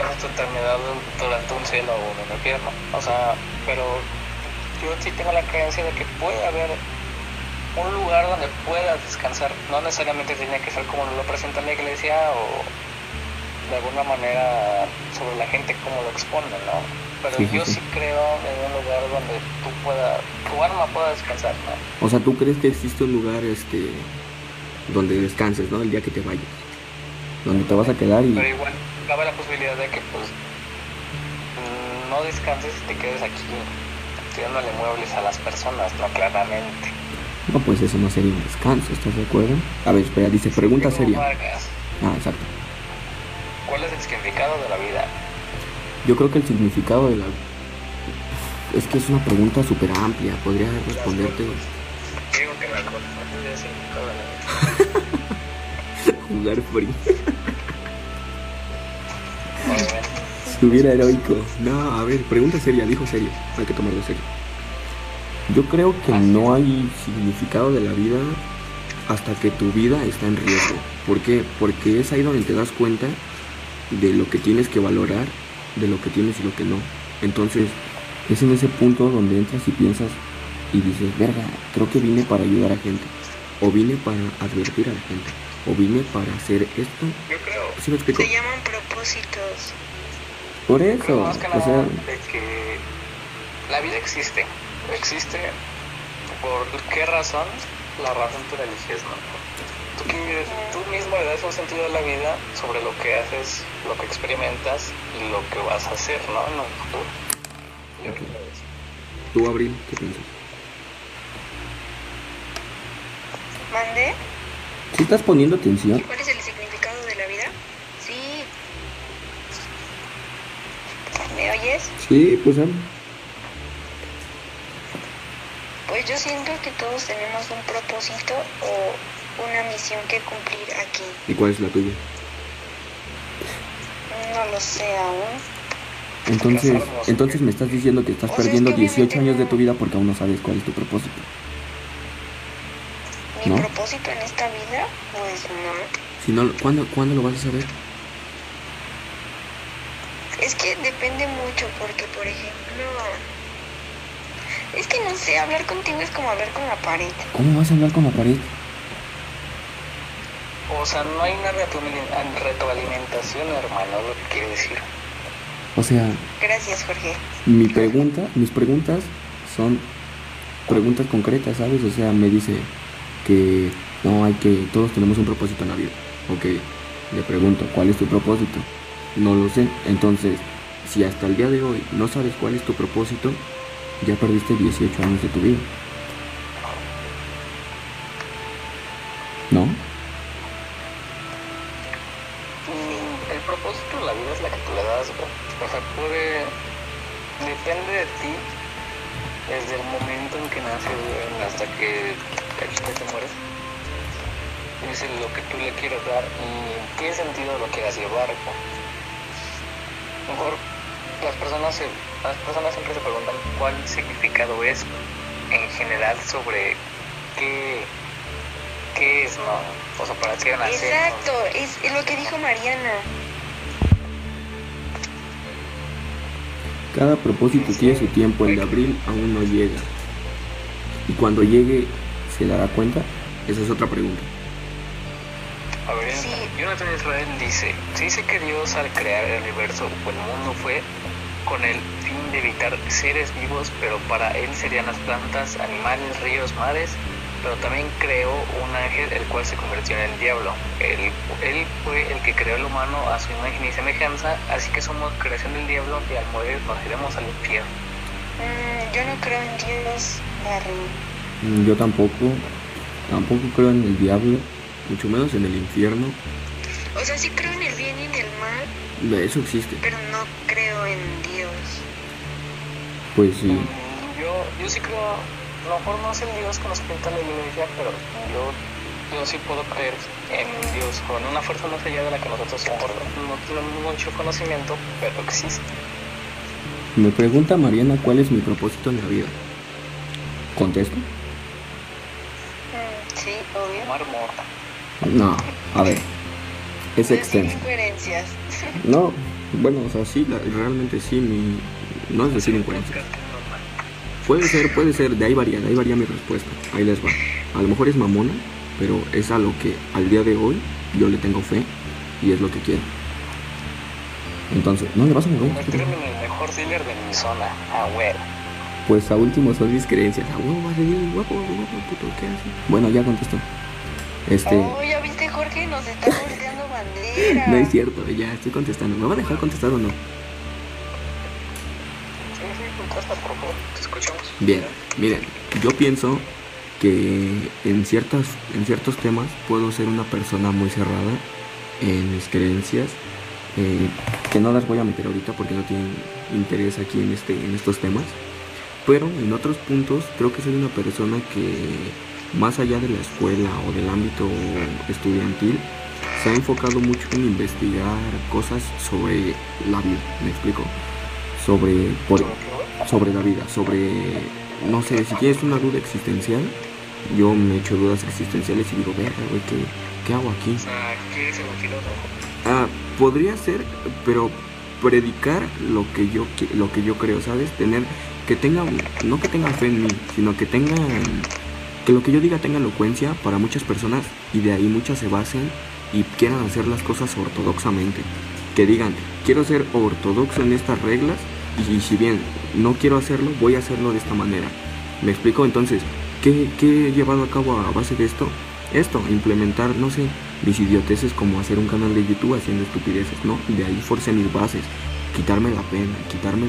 en esta eternidad durante un cielo o un infierno. O sea, pero yo sí tengo la creencia de que puede haber un lugar donde puedas descansar. No necesariamente tiene que ser como lo presenta la iglesia o de alguna manera sobre la gente como lo expone, ¿no? Pero sí, yo sí. sí creo en un lugar donde tú pueda, tu alma pueda descansar, ¿no? O sea, ¿tú crees que existe un lugar este donde descanses, ¿no? El día que te vayas. Donde te vas a quedar y... Pero igual cabe la posibilidad de que pues mm, no descanses y te quedes aquí tirándole muebles a las personas, ¿no? Claramente. No, pues eso no sería un descanso, ¿estás de acuerdo? A ver, espera, dice, pregunta Diego seria. Vargas, Ah, exacto. ¿Cuál es el significado de la vida? Yo creo que el significado de la... Es que es una pregunta súper amplia, podría responderte Digo que la. Jugar free. Bien. Estuviera heroico. No, a ver, pregunta seria, dijo serio. Hay que tomarlo serio. Yo creo que no hay significado de la vida hasta que tu vida está en riesgo. ¿Por qué? Porque es ahí donde te das cuenta de lo que tienes que valorar, de lo que tienes y lo que no. Entonces, es en ese punto donde entras y piensas y dices, verga, creo que vine para ayudar a gente. O vine para advertir a la gente. O vine para hacer esto. Yo creo, ¿Sí me explico? Se llaman propósitos. Por eso. más que O nada sea, de que la vida existe. Existe por qué razón, la razón tú la eliges, ¿no? Tú, mismo le das un sentido a la vida sobre lo que haces, lo que experimentas y lo que vas a hacer, ¿no? En un futuro. Yo creo que es. tú, Abril, ¿qué piensas? ¿Mandé? ¿Sí estás poniendo atención? ¿Cuál es el significado de la vida? Sí. ¿Me oyes? Sí, pues habla. Pues yo siento que todos tenemos un propósito o una misión que cumplir aquí. ¿Y cuál es la tuya? No lo sé aún. Entonces, entonces me estás diciendo que estás perdiendo 18 años de tu vida porque aún no sabes cuál es tu propósito. ¿Mi propósito en esta vida? Pues no. Si no, ¿cuándo, ¿Cuándo lo vas a saber? Es que depende mucho porque, por ejemplo, es que no sé, hablar contigo es como hablar con la pared. ¿Cómo vas a hablar con la pared? O sea, no hay una retroalimentación, hermano, lo que quiere decir. O sea... Gracias, Jorge. Mi pregunta, mis preguntas son preguntas concretas, ¿sabes? O sea, me dice que no hay que, todos tenemos un propósito en la vida. Ok, le pregunto, ¿cuál es tu propósito? No lo sé. Entonces, si hasta el día de hoy no sabes cuál es tu propósito, ya perdiste 18 años de tu vida. Sentido lo quieras llevar. Mejor las personas, las personas siempre se preguntan cuál significado es en general sobre qué, qué es, ¿no? O sea, para qué nacer. Exacto, es lo que dijo Mariana. Cada propósito tiene su tiempo, el de abril aún no llega. Y cuando llegue, ¿se dará cuenta? Esa es otra pregunta. Jonathan Israel dice, se dice que Dios al crear el universo o el mundo fue con el fin de evitar seres vivos, pero para él serían las plantas, animales, ríos, mares, pero también creó un ángel el cual se convirtió en el diablo. Él, él fue el que creó al humano a su imagen y semejanza, así que somos creación del diablo y al morir nos iremos al infierno. Mm, yo no creo en Dios, Barry. Mm, yo tampoco, tampoco creo en el diablo, mucho menos en el infierno. O sea, sí creo en el bien y en el mal. Eso existe. Pero no creo en Dios. Pues sí. Yo, yo sí creo, a lo mejor no es el Dios que nos pinta la iglesia, pero yo, yo sí puedo creer en Dios, con una fuerza más allá de la que nosotros no tenemos mucho conocimiento, pero existe. Me pregunta Mariana cuál es mi propósito en la vida. ¿Contesto? Mm, sí, obvio. No, a ver es extenso. incoherencias. No, bueno, o sea, sí, realmente sí, mi, no es decir incoherencias. Puede ser, puede ser, de ahí varía, de ahí varía mi respuesta. Ahí les va. A lo mejor es mamona, pero es a lo que al día de hoy yo le tengo fe y es lo que quiero. Entonces, no le vas a mover. el mejor dealer de mi zona, a Pues a último son mis creencias. A huevo, va a seguir guapo, guapo, puto, ¿qué hace? Bueno, ya contestó. Este. Oh, ya viste, Jorge, nos está volteando bandera. no es cierto, ya estoy contestando. ¿Me va a dejar contestar o no? Bien, miren, yo pienso que en ciertas en ciertos temas puedo ser una persona muy cerrada en mis creencias eh, que no las voy a meter ahorita porque no tienen interés aquí en este en estos temas pero en otros puntos creo que soy una persona que más allá de la escuela o del ámbito estudiantil, se ha enfocado mucho en investigar cosas sobre la vida, me explico, sobre, sobre la vida, sobre, no sé, si tienes una duda existencial, yo me echo dudas existenciales y digo, verga, güey, ¿qué, hago aquí? Ah, podría ser, pero predicar lo que yo lo que yo creo, ¿sabes? Tener que tengan no que tengan fe en mí, sino que tengan que lo que yo diga tenga elocuencia para muchas personas y de ahí muchas se basen y quieran hacer las cosas ortodoxamente. Que digan, quiero ser ortodoxo en estas reglas y, si bien no quiero hacerlo, voy a hacerlo de esta manera. ¿Me explico? Entonces, ¿qué, he llevado a cabo a base de esto? Esto, implementar, no sé, mis idioteces como hacer un canal de YouTube haciendo estupideces, ¿no? De ahí forcé mis bases, quitarme la pena, quitarme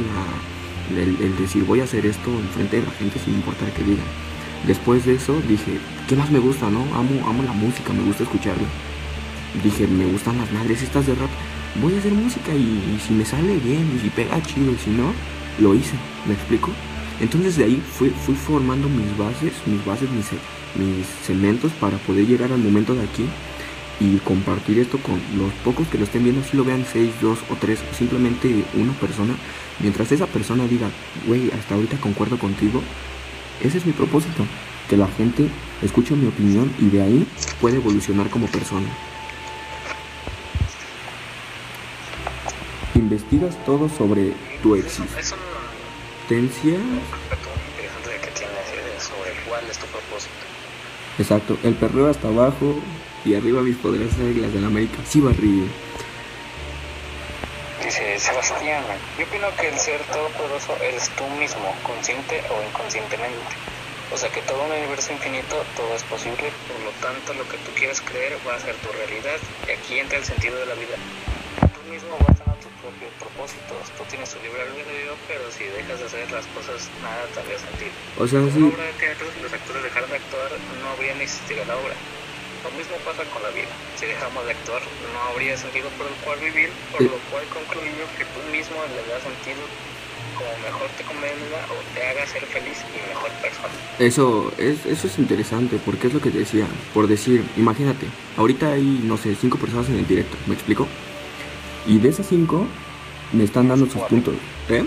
el, el decir voy a hacer esto en frente de la gente sin importar que digan. Después de eso dije, ¿qué más me gusta, no? Amo, amo la música, me gusta escucharla. Dije, me gustan las madres estas de rap. Voy a hacer música y, si me sale bien y si pega chido y si no, lo hice. ¿Me explico? Entonces de ahí fui, fui formando mis bases, mis bases, mis, mis cementos para poder llegar al momento de aquí y compartir esto con los pocos que lo estén viendo, si lo vean 6, 2 o 3, simplemente una persona, mientras esa persona diga, güey, hasta ahorita concuerdo contigo, ese es mi propósito, que la gente escuche mi opinión y de ahí puede evolucionar como persona. Investigas todo sobre tu existencia. Exacto, el perreo hasta abajo, y arriba mis poderosas reglas de la América. Sí, Barrillo. Dice Sebastián, yo opino que el ser todopoderoso eres tú mismo, consciente o inconscientemente. O sea que todo un universo infinito, todo es posible, por lo tanto lo que tú quieras creer va a ser tu realidad y aquí entra el sentido de la vida. Tú mismo vas a tus propios propósitos, tú tienes tu libre albedrío, pero si dejas de hacer las cosas nada te habría sentido. O sea, si una obra de teatro, si los actores dejaran de actuar, no habría ni existido la obra. Lo mismo pasa con la vida. Si dejamos de actuar, no habría sentido por el cual vivir, por lo cual concluyo que tú mismo le das sentido como mejor te convenga o te haga ser feliz y mejor persona. Eso es, eso es interesante, porque es lo que te decía. Por decir, imagínate, ahorita hay, no sé, cinco personas en el directo, ¿me explico? Y de esas cinco, me están dando sus puntos. ¿Eh?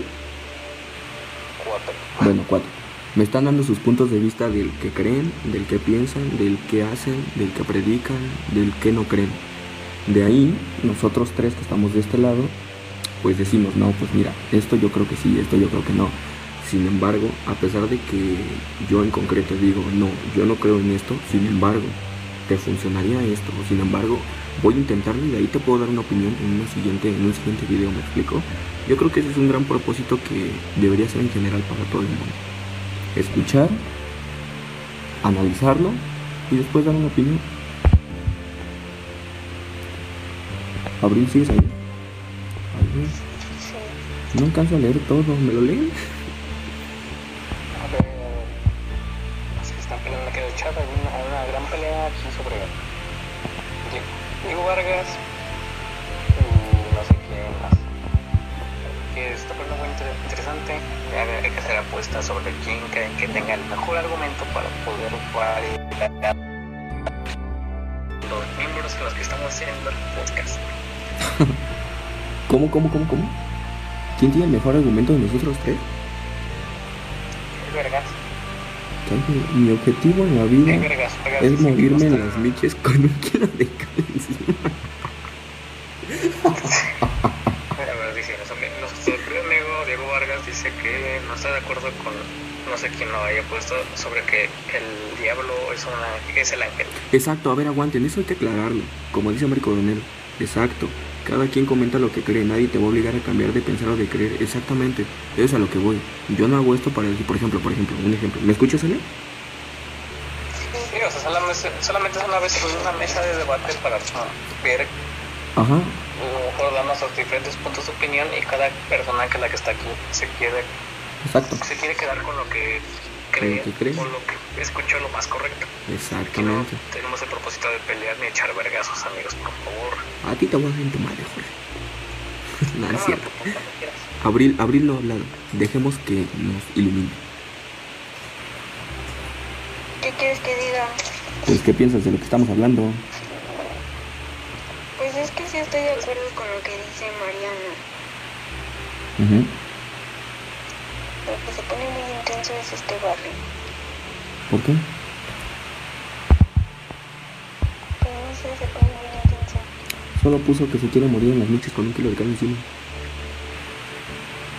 Cuatro. Bueno, cuatro me están dando sus puntos de vista del que creen, del que piensan, del que hacen, del que predican, del que no creen. De ahí, nosotros tres que estamos de este lado, pues decimos, no, pues mira, esto yo creo que sí, esto yo creo que no. Sin embargo, a pesar de que yo en concreto digo, no, yo no creo en esto, sin embargo, te funcionaría esto, sin embargo, voy a intentarlo y de ahí te puedo dar una opinión en, siguiente, en un siguiente video, ¿me explico? Yo creo que ese es un gran propósito que debería ser en general para todo el mundo escuchar, analizarlo y después dar una opinión. Abril, ¿sigues ahí? Abril. No alcanzo a leer todo, ¿me lo leen? A ver, que están peleando aquí de chat, hay una, una gran pelea aquí sobre Diego Vargas Que está poniendo muy interesante hay que hacer apuestas sobre quién creen que tenga el mejor argumento para poder jugar los miembros con los que estamos haciendo el podcast. ¿Cómo, cómo, cómo, cómo? ¿Quién tiene el mejor argumento de nosotros tres? Vergas. Mi objetivo en la vida es morirme en las miches con un kilo de cal encima. dice que no está de acuerdo con no sé quién lo haya puesto sobre que el diablo es una es el ángel. Exacto, a ver, aguanten, eso hay que aclararlo. Como dice Américo Coronel, exacto. Cada quien comenta lo que cree, nadie te va a obligar a cambiar de pensar o de creer. Exactamente, eso es a lo que voy. Yo no hago esto para decir, por ejemplo, por ejemplo, un ejemplo. ¿Me escuchas, Ale? Sí, o sea, solamente, es una vez una mesa de debate para ver Ajá mejor dar nuestros diferentes puntos de opinión y cada persona que la que está aquí se quiere Exacto. se quiere quedar con lo que cree, o lo que escuchó lo más correcto. Exactamente. No tenemos el propósito de pelear ni echar vergazos, amigos, por favor. A ti te voy a hacer tu madre, Jorge. no, es cierto. Abril, Abril lo ha hablado. Dejemos que nos ilumine. ¿Qué quieres que diga? Pues, ¿qué piensas de lo que estamos hablando? Pues es que sí estoy de acuerdo con lo que dice Mariana. Lo que se pone muy intenso es este barrio. ¿Por qué? Pues no sé, se pone muy intenso. Solo puso que se quiere morir en las noches con un kilo de carne encima.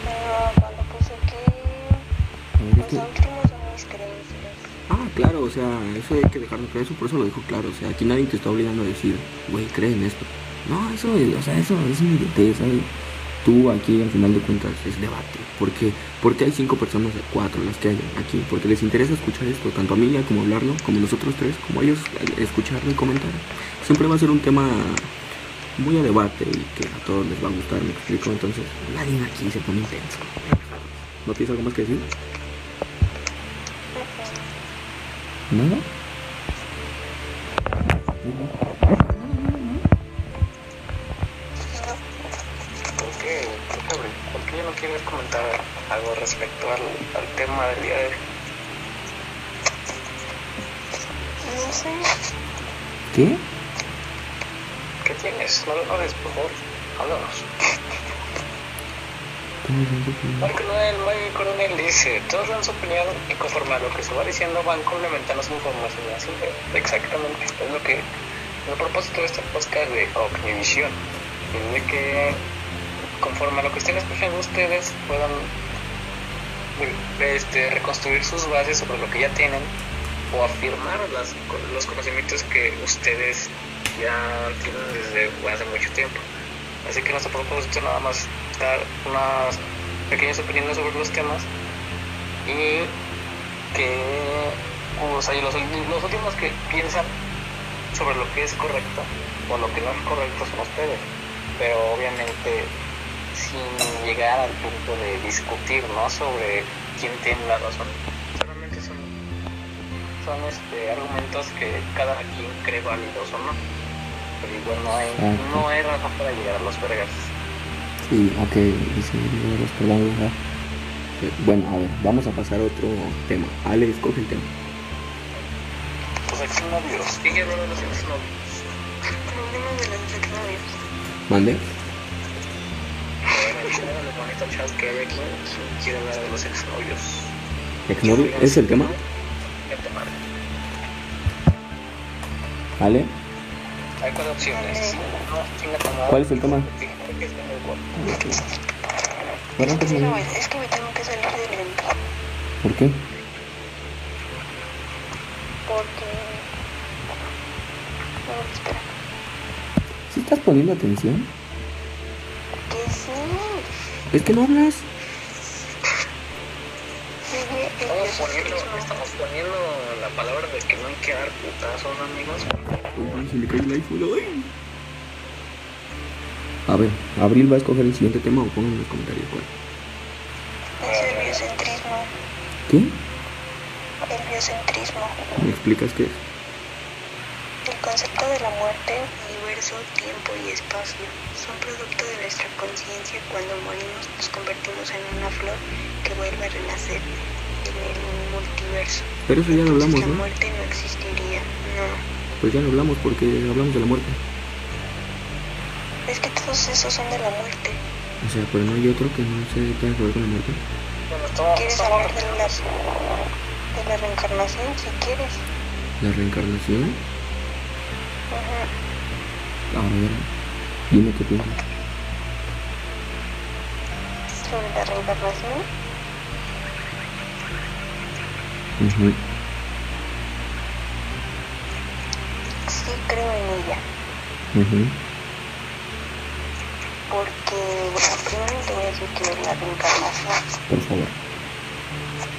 Pero cuando puso que... Los últimos son mis creencias. Ah, claro, o sea, eso hay que dejarlo claro, eso por eso lo dijo claro, o sea, aquí nadie te está obligando a decir, güey, cree en esto. No, eso, o sea, eso es mi idiotez. Tú aquí al final de cuentas es debate. ¿Por qué? Porque hay cinco personas, cuatro las que hay aquí, porque les interesa escuchar esto, tanto a mí como hablarlo, como nosotros tres, como ellos eh, escucharlo y comentar. Siempre va a ser un tema muy a debate y que a todos les va a gustar, me explico. Entonces, nadie aquí se pone intenso. ¿No tienes algo más que decir? ¿Nada? Comentar algo respecto al, tema del día de hoy? dice? ¿Qué? ¿Qué tienes? No lo hables, por favor. Háblanos. Marco Noel, Coronel dice, todos dan su opinión y conforme a lo que se va diciendo van complementando su información. Así que, exactamente, es lo que el propósito de este podcast de Omnivisión. Es de que conforme a lo que estén escuchando ustedes puedan este, reconstruir sus bases sobre lo que ya tienen o afirmar los conocimientos que ustedes ya tienen desde hace mucho tiempo. Así que nuestro propósito nada más dar unas pequeñas opiniones sobre los temas y que o sea, los, los últimos que piensan sobre lo que es correcto o lo que no es correcto son ustedes. Pero obviamente sin llegar al punto de discutir ¿no? sobre quién tiene la razón. Solamente son, son este, argumentos que cada quien cree válidos o no. Pero igual no hay, no hay razón para llegar a los vergas. Sí, ok, dice los. Eh, Bueno, a ver, vamos a pasar a otro tema. Ale, escoge el tema. Los exnovios. ¿Quién quiere hablar de los exnovios? Problemas de los exnovios. ¿Mande? Chat que hay aquí, ¿quién quiere hablar de los exnovios? ¿Exnovio? ¿Es el tema? El tema. Ale, Hay cuatro opciones. Madre. ¿cuál es el tema? Bueno. Pues, es que me tengo que salir del evento. ¿Por qué? Porque... No, espera. ¿Sí estás poniendo atención? Es que no hablas. Estamos poniendo, estamos poniendo la palabra de que no hay que dar putazos, amigos. Uy, se le cayó el iPhone. ay. A ver, Abril va a escoger el siguiente tema o pongan en los comentarios cuál. Es el biocentrismo. ¿Qué? El biocentrismo. ¿Me explicas qué es? El concepto de la muerte, universo, tiempo y espacio son producto de nuestra conciencia. Cuando morimos nos convertimos en una flor que vuelve a renacer en el multiverso. Pero eso ya lo hablamos, la ¿no? muerte no existiría. No. Pues ya lo hablamos porque hablamos de la muerte. Es que todos esos son de la muerte. O sea, pero no hay otro que no se tenga que ver con la muerte. ¿Quieres hablar de la, de la reencarnación? Si quieres. La reencarnación. Ajá. A ver, dime qué piensas. Sobre la reencarnación. Ujú. Sí creo en ella. Ujú. Porque, bueno, primero te voy a decir que es la reencarnación. Por favor.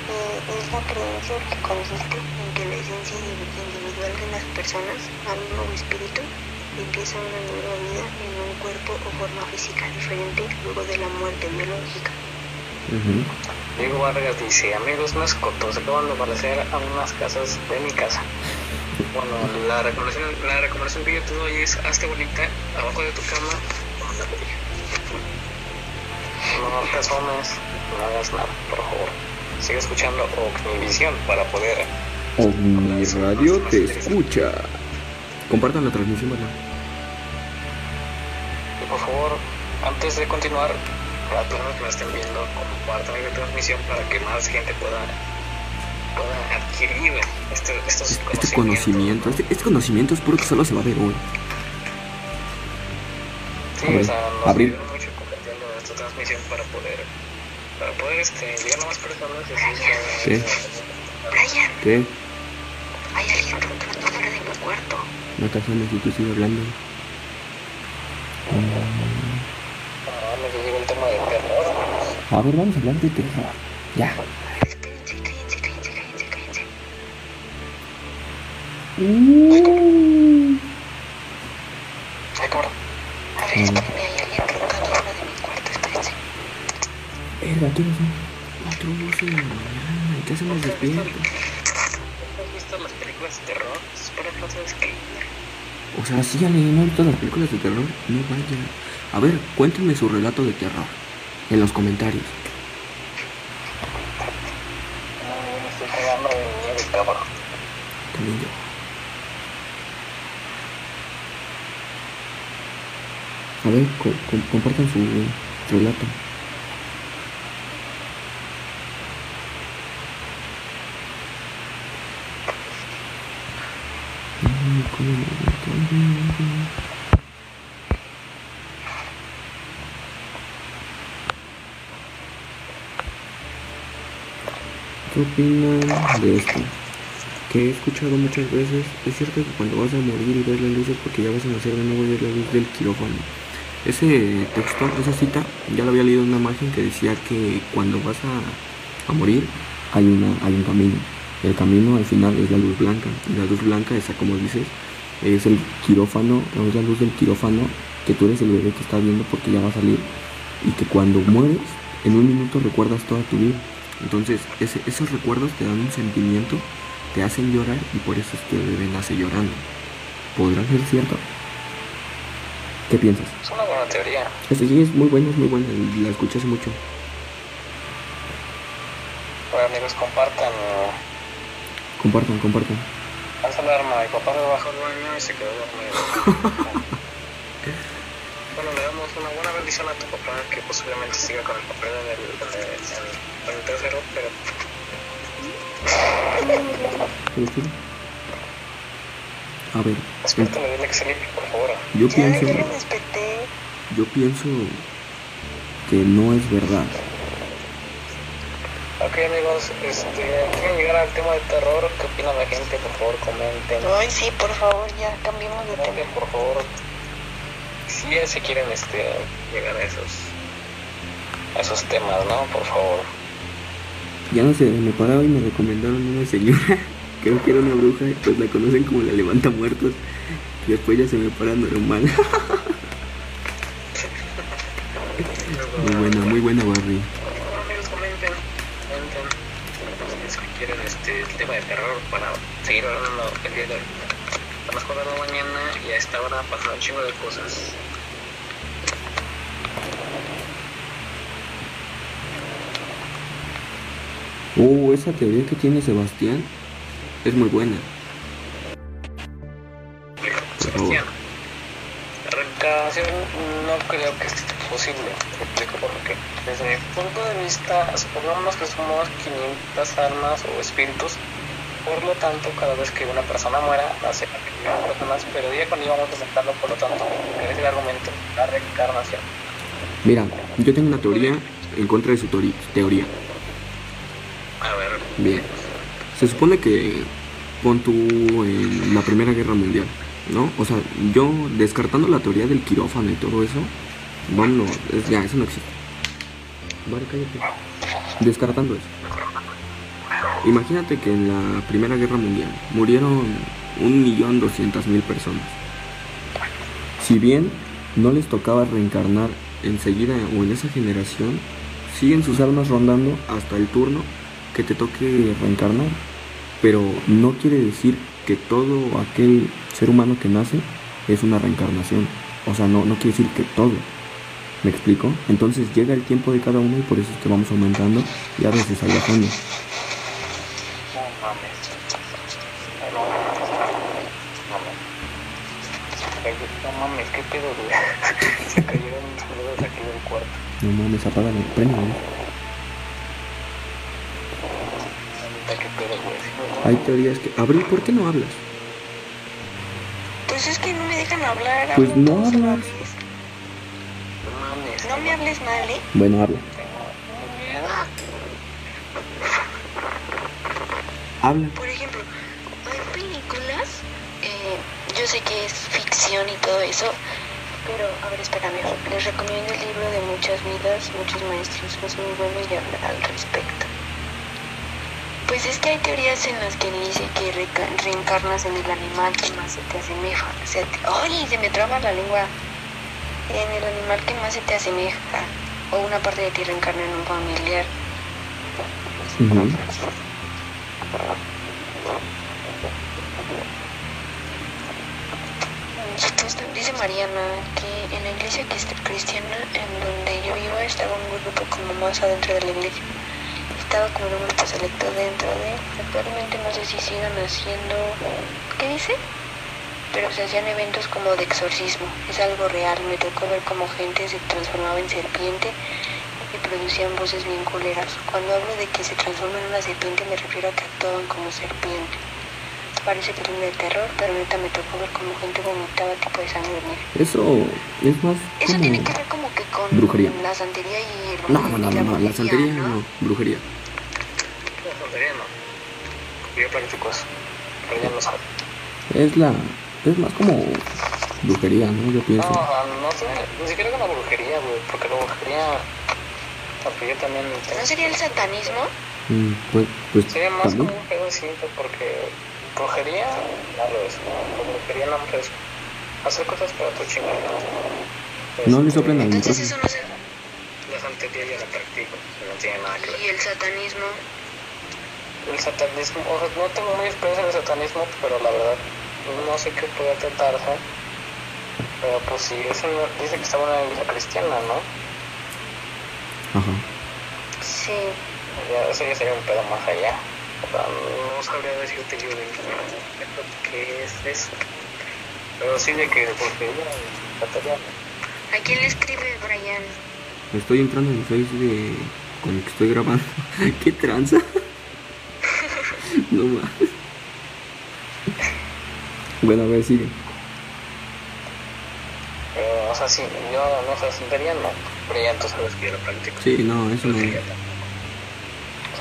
Eh, es la creencia que consiste en que la esencia indiv- individual de las personas, alma o espíritu, empieza una nueva vida en un cuerpo o forma física diferente luego de la muerte biológica. Diego Vargas dice, amigos mascotos, acaban de aparecer a unas casas de mi casa. Bueno, la recomendación, la recomendación que yo te doy es, hazte bonita, abajo de tu cama, con la. No te asomes, no hagas nada, por favor. Sigue escuchando Ocnivisión para poder... OVNI Radio te escucha. Compartan la transmisión, ¿verdad? Y por favor, antes de continuar, para todos los que me estén viendo, compartan la transmisión para que más gente pueda, pueda adquirir este- estos Este conocimientos. conocimiento, este, este conocimiento es puro que solo se va a ver hoy. Sí, ver, o sea, nos abrir. mucho compartiendo esta transmisión para poder, para poder este, llegar a más personas y así ¿Qué? Brian, ¿Qué? hay alguien No te asomes si tú sigues hablando. Ah, me llegó el tema de terror. A ver, vamos a hablar de terror. Ya. Espérense, cállense, cállense, cállense, cállense. Uh. Ay, cabrón. A ver, espérenme, hay alguien roncando fuera de mi cuarto, espérense. Verga, ¿qué son? Cuatro doce de la mañana. ¿Y qué hacemos despiertos? ¿Has visto las películas de terror? Espera, no sabes qué. O sea, si ya no han visto las películas de terror, no vayan. A ver, cuéntenme su relato de terror en los comentarios. También yo. A ver, co compartan su relato. ¿Qué opinan de esto? Que he escuchado muchas veces, es cierto que cuando vas a morir y ves la luz es porque ya vas a nacer de nuevo y ves la luz del quirófano. Ese texto, esa cita, ya lo había leído en una imagen que decía que cuando vas a, a morir hay, una, hay un camino. El camino al final es la luz blanca. La luz blanca, esa como dices, es el quirófano, no es la luz del quirófano, que tú eres el bebé que está viendo porque ya va a salir. Y que cuando mueres, en un minuto recuerdas toda tu vida. Entonces, esos recuerdos te dan un sentimiento, te hacen llorar y por eso es que el bebé nace llorando. ¿Podrá ser cierto? ¿Qué piensas? Es una buena teoría. sí, es muy buena, es muy buena. La escuché hace mucho. Bueno, amigos, compartan. Compartan, compartan. Alarma, mi papá me bajó el baño y se quedó dormido. bueno, le damos una buena bendición a tu papá, que posiblemente siga con el papel en el, en el, en el tercero, pero... A ver. Por favor. Yo pienso... Yo pienso que no es verdad. Ok amigos, este, quieren llegar al tema de terror, ¿qué opina la gente? Por favor comenten. Ay sí, por favor, ya cambiemos de tema. Por favor, si ya se quieren este, llegar a esos, a esos temas, ¿no? Por favor. Ya no sé, me paraba y me recomendaron una señora, creo que era una bruja, pues la conocen como la levanta muertos, y después ya se me para normal. muy buena, muy buena Barry. Este, el tema de terror para seguir hablando el día de hoy. A mañana y a esta hora pasan un chingo de cosas. Uh, esa teoría que tiene Sebastián es muy buena. Sebastián, reencarnación no creo que esté posible. explico por qué. Desde mi punto de vista, supongamos que somos 500 almas o espíritus. Por lo tanto, cada vez que una persona muera, nace personas, pero día con día vamos aumentando, por lo tanto, es el argumento, la reencarnación. Mira, yo tengo una teoría en contra de su teoría. A ver. Bien. Se supone que pon tú en la Primera Guerra Mundial, ¿no? O sea, yo descartando la teoría del quirófano y todo eso, Vámonos, es, ya, eso no existe. Vale, cállate. Descartando eso. Imagínate que en la Primera Guerra Mundial murieron un millón doscientas mil personas. Si bien no les tocaba reencarnar enseguida o en esa generación, siguen sus almas rondando hasta el turno que te toque reencarnar. Pero no quiere decir que todo aquel ser humano que nace es una reencarnación. O sea, no, no quiere decir que todo. ¿Me explico? Entonces llega el tiempo de cada uno y por eso es que vamos aumentando y a veces No bajando. No mames, qué pedo, güey. Se cayeron saludos aquí del cuarto. No mames, apágalo, préndelo. ¿Qué pedo, güey? Hay teorías que... Abril, ¿por qué no hablas? Pues es que no me dejan hablar. Pues no hablas. No me hables mal, ¿eh? Bueno, habla. Habla. Por ejemplo, hay películas, eh, yo sé que es ficción y todo eso, pero, a ver, espérame, les recomiendo el libro de Muchas Vidas, Muchos Maestros, es muy bueno y habla al respecto. Pues es que hay teorías en las que dice que reencarnas en el animal que más se te asemeja. ¡Ay! Se me traba la lengua en el animal que más se te asemeja o una parte de ti reencarna en un familiar. Dice Mariana que en la iglesia que cristiana, en donde yo vivo, estaba un grupo como más adentro de la iglesia. Estaba como un grupo dentro de. Actualmente no sé si sigan haciendo. ¿Qué dice? pero se hacían eventos como de exorcismo. Es algo real. Me tocó ver cómo gente se transformaba en serpiente y producían voces bien culeras. Cuando hablo de que se transforma en una serpiente me refiero a que actuaban como serpiente. Parece película de terror, pero neta me tocó ver cómo gente vomitaba tipo de sangre negra. Eso es más Eso como... tiene que ver como que con brujería. la santería y el No, no, no, no, la santería ¿no? no, brujería. La santería no. Yo practico eso. Pero ya no sabe. Es la... es más como brujería, ¿no? Yo No, pienso. o sea, no sé, ni siquiera con la brujería, güey, porque la brujería, porque yo también ¿No sería el satanismo? Mm, pues, pues sería más también. como un pedo porque brujería no lo es, brujería no es hacer cosas para tu chingada. No le soplen al Entonces eso no se... La santería yo la practico, no tiene nada que ver. Y el satanismo... El satanismo, o sea, no tengo muy experiencia en el satanismo, pero la verdad no sé qué puede tratarse. Pero pues sí, es una- dice que está en una iglesia cristiana, ¿no? Ajá. Sí. Ya, eso ya sería un pedo más allá. No sabría decirte yo de qué es eso. Pero sí de que porque ella católica. ¿A quién le escribe Brian? Estoy entrando en el Face de... con el que estoy grabando. ¿Qué tranza? no más. Bueno, a ver, sigue. Pero, o sea, sí, yo no sé, santería no. Pero ya tú sabes que yo lo practico. Sí, no, eso no.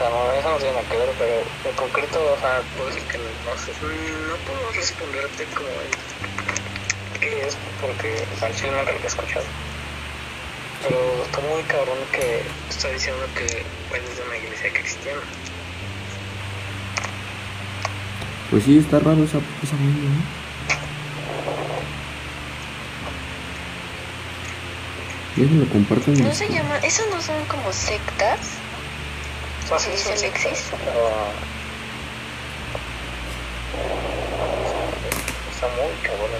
O sea, no, eso no tiene nada que ver, pero en concreto, o sea, puedo decir que no sé, no puedo responderte como el qué es, porque al chile no lo he escuchado. Pero está muy cabrón que está diciendo que eres de una iglesia cristiana. Pues sí, está raro esa, esa vaina, ¿no? Déjenlo comparto en ¿No el- se llama... ¿Eso no son como sectas? O sea, sí, ¿Sí sí, dice sí, Alexis? pero... Está muy cabrón.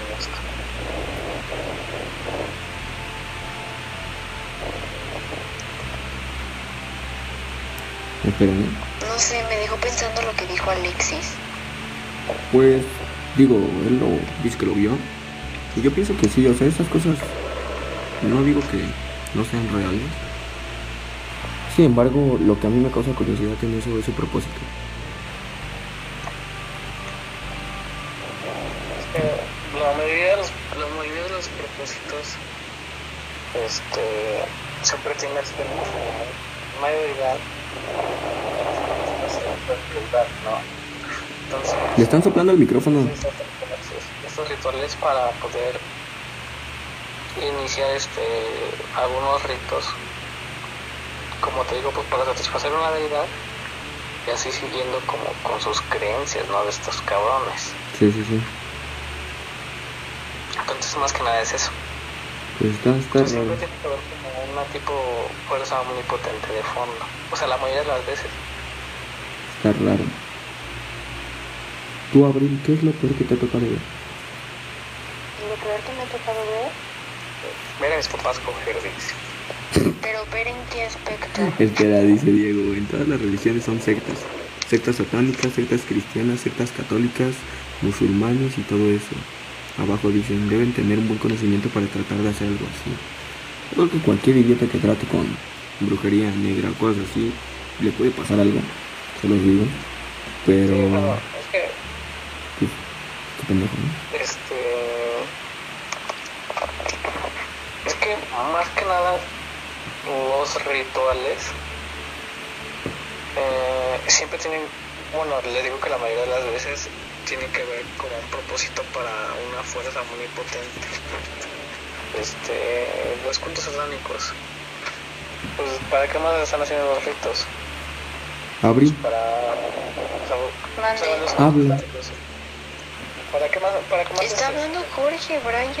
Espera, ¿no? No sé, me dejó pensando lo que dijo Alexis. Pues, digo, él lo dice que lo vio. Y yo pienso que sí, o sea, esas cosas no digo que no sean reales. Sin embargo, lo que a mí me causa curiosidad en eso es su propósito. Es que la mayoría de los, la mayoría de los propósitos este, siempre tienes que mayoría ¿no? Entonces, Le están soplando el micrófono. estos rituales para poder iniciar este algunos ritos como te digo pues para satisfacer una deidad y así siguiendo como con sus creencias no de estos cabrones. Sí, sí, sí. entonces más que nada es eso. Pues está, está Pues siempre tiene que haber como una tipo fuerza omnipotente de fondo. O sea la mayoría de las veces. Está raro. Tú, Abril, ¿qué es lo peor que te ha tocado ver? Lo peor que me ha tocado ver... mira a mis papás coger dice Pero ver en qué aspecto. Espera, dice Diego, en todas las religiones son sectas. Sectas satánicas, sectas cristianas, sectas católicas, musulmanes y todo eso. Abajo dicen, deben tener un buen conocimiento para tratar de hacer algo así. Creo que cualquier idiota que trate con brujería negra o cosas así, le puede pasar algo, se los digo. Pero, Sí, no, es que pues, qué pendejo, ¿no? este es que más que nada los rituales eh, siempre tienen bueno le digo que la mayoría de las veces tienen que ver con un propósito para una fuerza muy potente este los cultos satánicos pues para qué más están haciendo los ritos Abril, para o sea, los- Habla. para qué más para qué más Está hablando Jorge, Brian.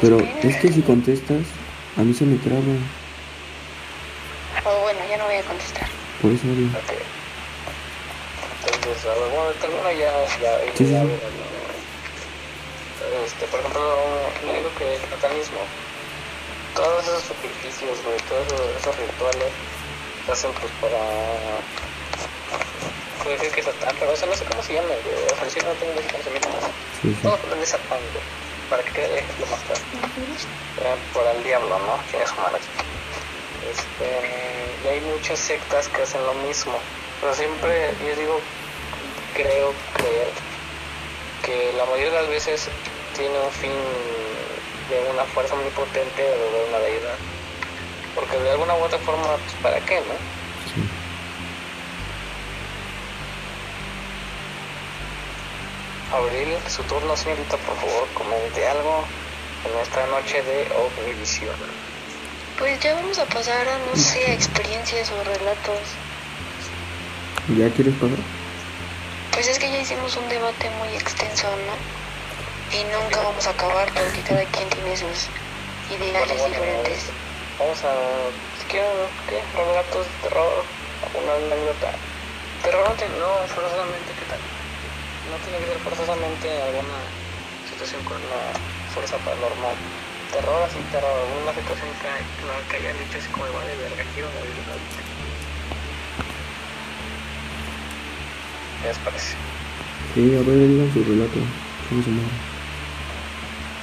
pero espera. es que si contestas, a mí se me traba. Oh, bueno, ya no voy a contestar. Por eso hablo. Ok. Entonces, a ver, bueno, termino ya, ya, Sí, sí, ya. Este, por ejemplo, le digo que el satanismo, todos esos sacrificios, güey, todos esos, rituales se hacen pues para puedo decir que es Satán, pero o sea, no sé cómo se llama, güey. O sea, si no tengo mucho conocimiento más. Sí, sí. A ponerle Satán, güey. Para que quede ejemplo más claro. Eh, Por el diablo, ¿no? ¿Quién es humano? Este, y hay muchas sectas que hacen lo mismo. Pero siempre, yo digo, creo creer que la mayoría de las veces tiene un fin de una fuerza omnipotente o de una deidad. Porque de alguna u otra forma, pues, ¿para qué, no? sí. Abril, su turno, señorita, por favor, comente algo en esta noche de Omnivisión. Pues ya vamos a pasar a, no sé, experiencias o relatos. ¿Ya quieres pasar? Pues es que ya hicimos un debate muy extenso, ¿no? Y nunca vamos a acabar porque cada quien tiene sus ideales Bueno, bueno, diferentes. Vamos a, si quieren, ¿qué? Relatos de terror, alguna anécdota. Terror no, tiene- no forzosamente, ¿qué tal? No tiene que ser forzosamente alguna situación con una fuerza paranormal. Terror así, terror, alguna situación que, que, que hayan dicho así como de vale, verga, quiero morir ahorita. ¿Qué les parece? Sí, a ver, digan su relato. ¿Cómo se llama?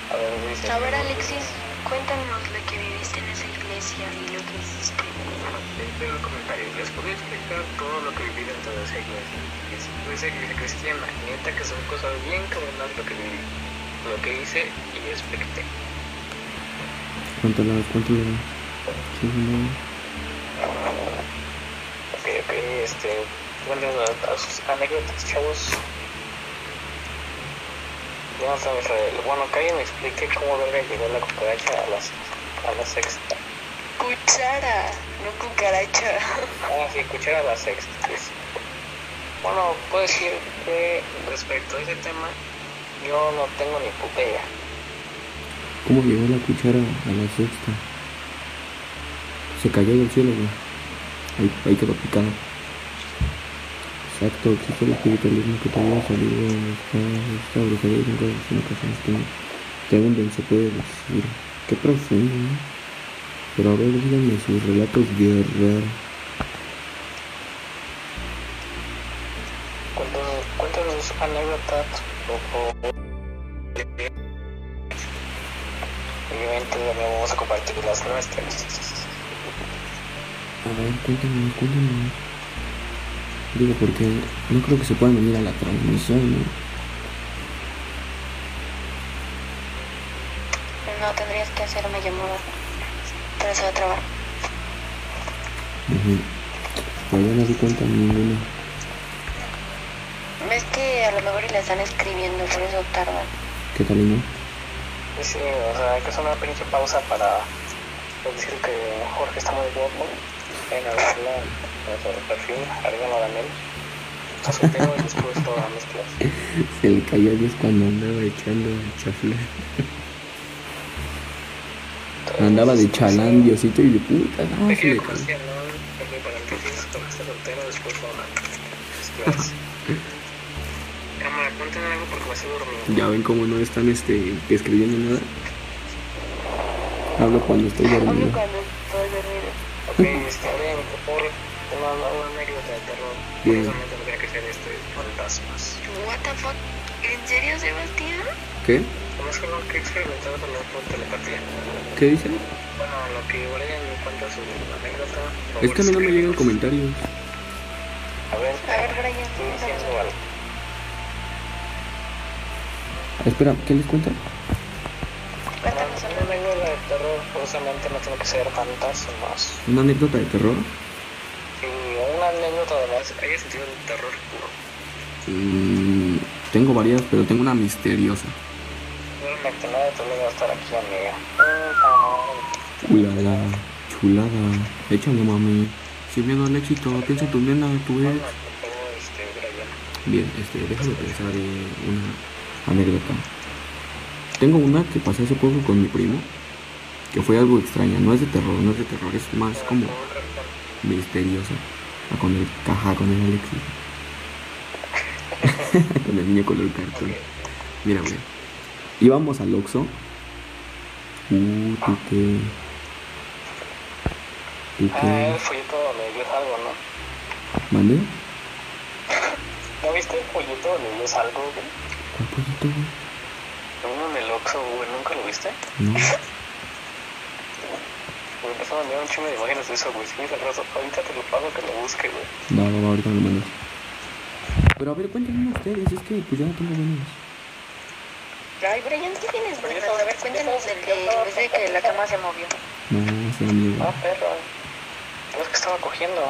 A ver, dice. A ver, Alexis, cuéntanos lo que viviste en esa iglesia y lo que hiciste. Tengo un comentario. Les podría explicar todo lo que viví dentro de esa iglesia. Es iglesia cristiana. Neta que son cosas bien cabronas lo que viví, lo que hice y expecté. Cuéntalas, cuéntalas. Sí, no. Ok, ok, este. Cuéntanos a, sus anécdotas, chavos. Jonathan Israel. Bueno, que alguien me explique cómo verga llegó la cucaracha a las a la sexta. Cuchara, no cucaracha. Ah, sí, cuchara a la sexta. sí. Bueno, puedo decir que respecto a ese tema, yo no tengo ni puta idea. ¿Cómo llegó la cuchara a la sexta? Se cayó del cielo, güey. Ahí, ahí quedó picada. Exacto, existe el espiritualismo que todavía salido esta, esta brujería y son cosas en ocasiones que no te hunden, se puede decir. Qué profundo, ¿no? Pero a ver, díganme sus relatos guerreros. Cuéntanos, cuéntanos anécdotas o, Obviamente también vamos a compartir las nuestras. A ver, cuéntanos, cuéntanos. Digo, porque no creo que se puedan venir a la transmisión, ¿no? No tendrías que hacerme llamada. Pero se va a trabar. Ujú. Pero yo no di cuenta ninguna. Ves que a lo mejor y le están escribiendo, por eso tardan. ¿Qué tal, no? Sí, o sea, que hacer una pinche pausa para decir que Jorge está muy guapo. En verla en su perfil, agréganlo a Daniel. Está soltero y dispuesto a mezclas. Se le cayó a Dios cuando andaba echando chafle. Andaba de chalán, Diosito, y de puta, no, se le cayó. ¿no? Para el que soltero, después algo porque me estoy durmiendo. Ya ven cómo no están este, escribiendo nada. Hablo cuando estoy Hablo dormido. cuando estoy dormido. Ok, está bien, por favor, una, una anécdota de terror. Bien. Curiosamente tendría que ser esto de fantasmas. What the fuck? ¿En serio, Sebastián? ¿Qué? ¿Cómo es que lo que he experimentado también por telepatía? ¿Qué dicen? Bueno, lo que Brian me cuenta su anécdota. Es que a mí no me llegan comentarios. A ver, A ver, Brian, estoy diciendo algo. Espera, ¿qué les cuenta? Cuéntanos Una anécdota de terror, curiosamente no tiene que ser fantasmas. ¿Una anécdota de terror? Y una anécdota además haya sentido el terror puro. Mm, tengo varias, pero tengo una misteriosa. Realmente nada de tu va a estar aquí, amiga. Ulala, chulada. Échale, mami. Sin miedo al éxito, piensa en tu nena, tu ex. este. Bien, este, déjame pensar en una anécdota. Tengo una que pasé hace poco con mi primo, que fue algo extraña. No es de terror, no es de terror, es más como misteriosa. Ah, Con el caja, con el Alexis. con el niño color cartón. Mira, güey. Íbamos al Oxxo. Uh, tú qué. ¿Tú Ah, qué? donde dio algo, ¿no? ¿Mande? ¿No viste el pollito donde yo salgo, güey? ¿Cuál pollito, güey? Uno en el Oxxo, güey, ¿nunca lo viste? No. Me empezó a mandar un chingo de imágenes de eso, güey. Si me al rato, ahorita te lo pago que lo busque, güey. Va, va, va, ahorita me lo mandas. Pero a ver, cuéntenme ustedes, es que pues ya no tengo buenos. Ay, Brian, ¿qué tienes buenas? A ver, cuéntanos de, ese que la cama se movió. No, se miedo. Ah, perro. Es que estaba cogiendo.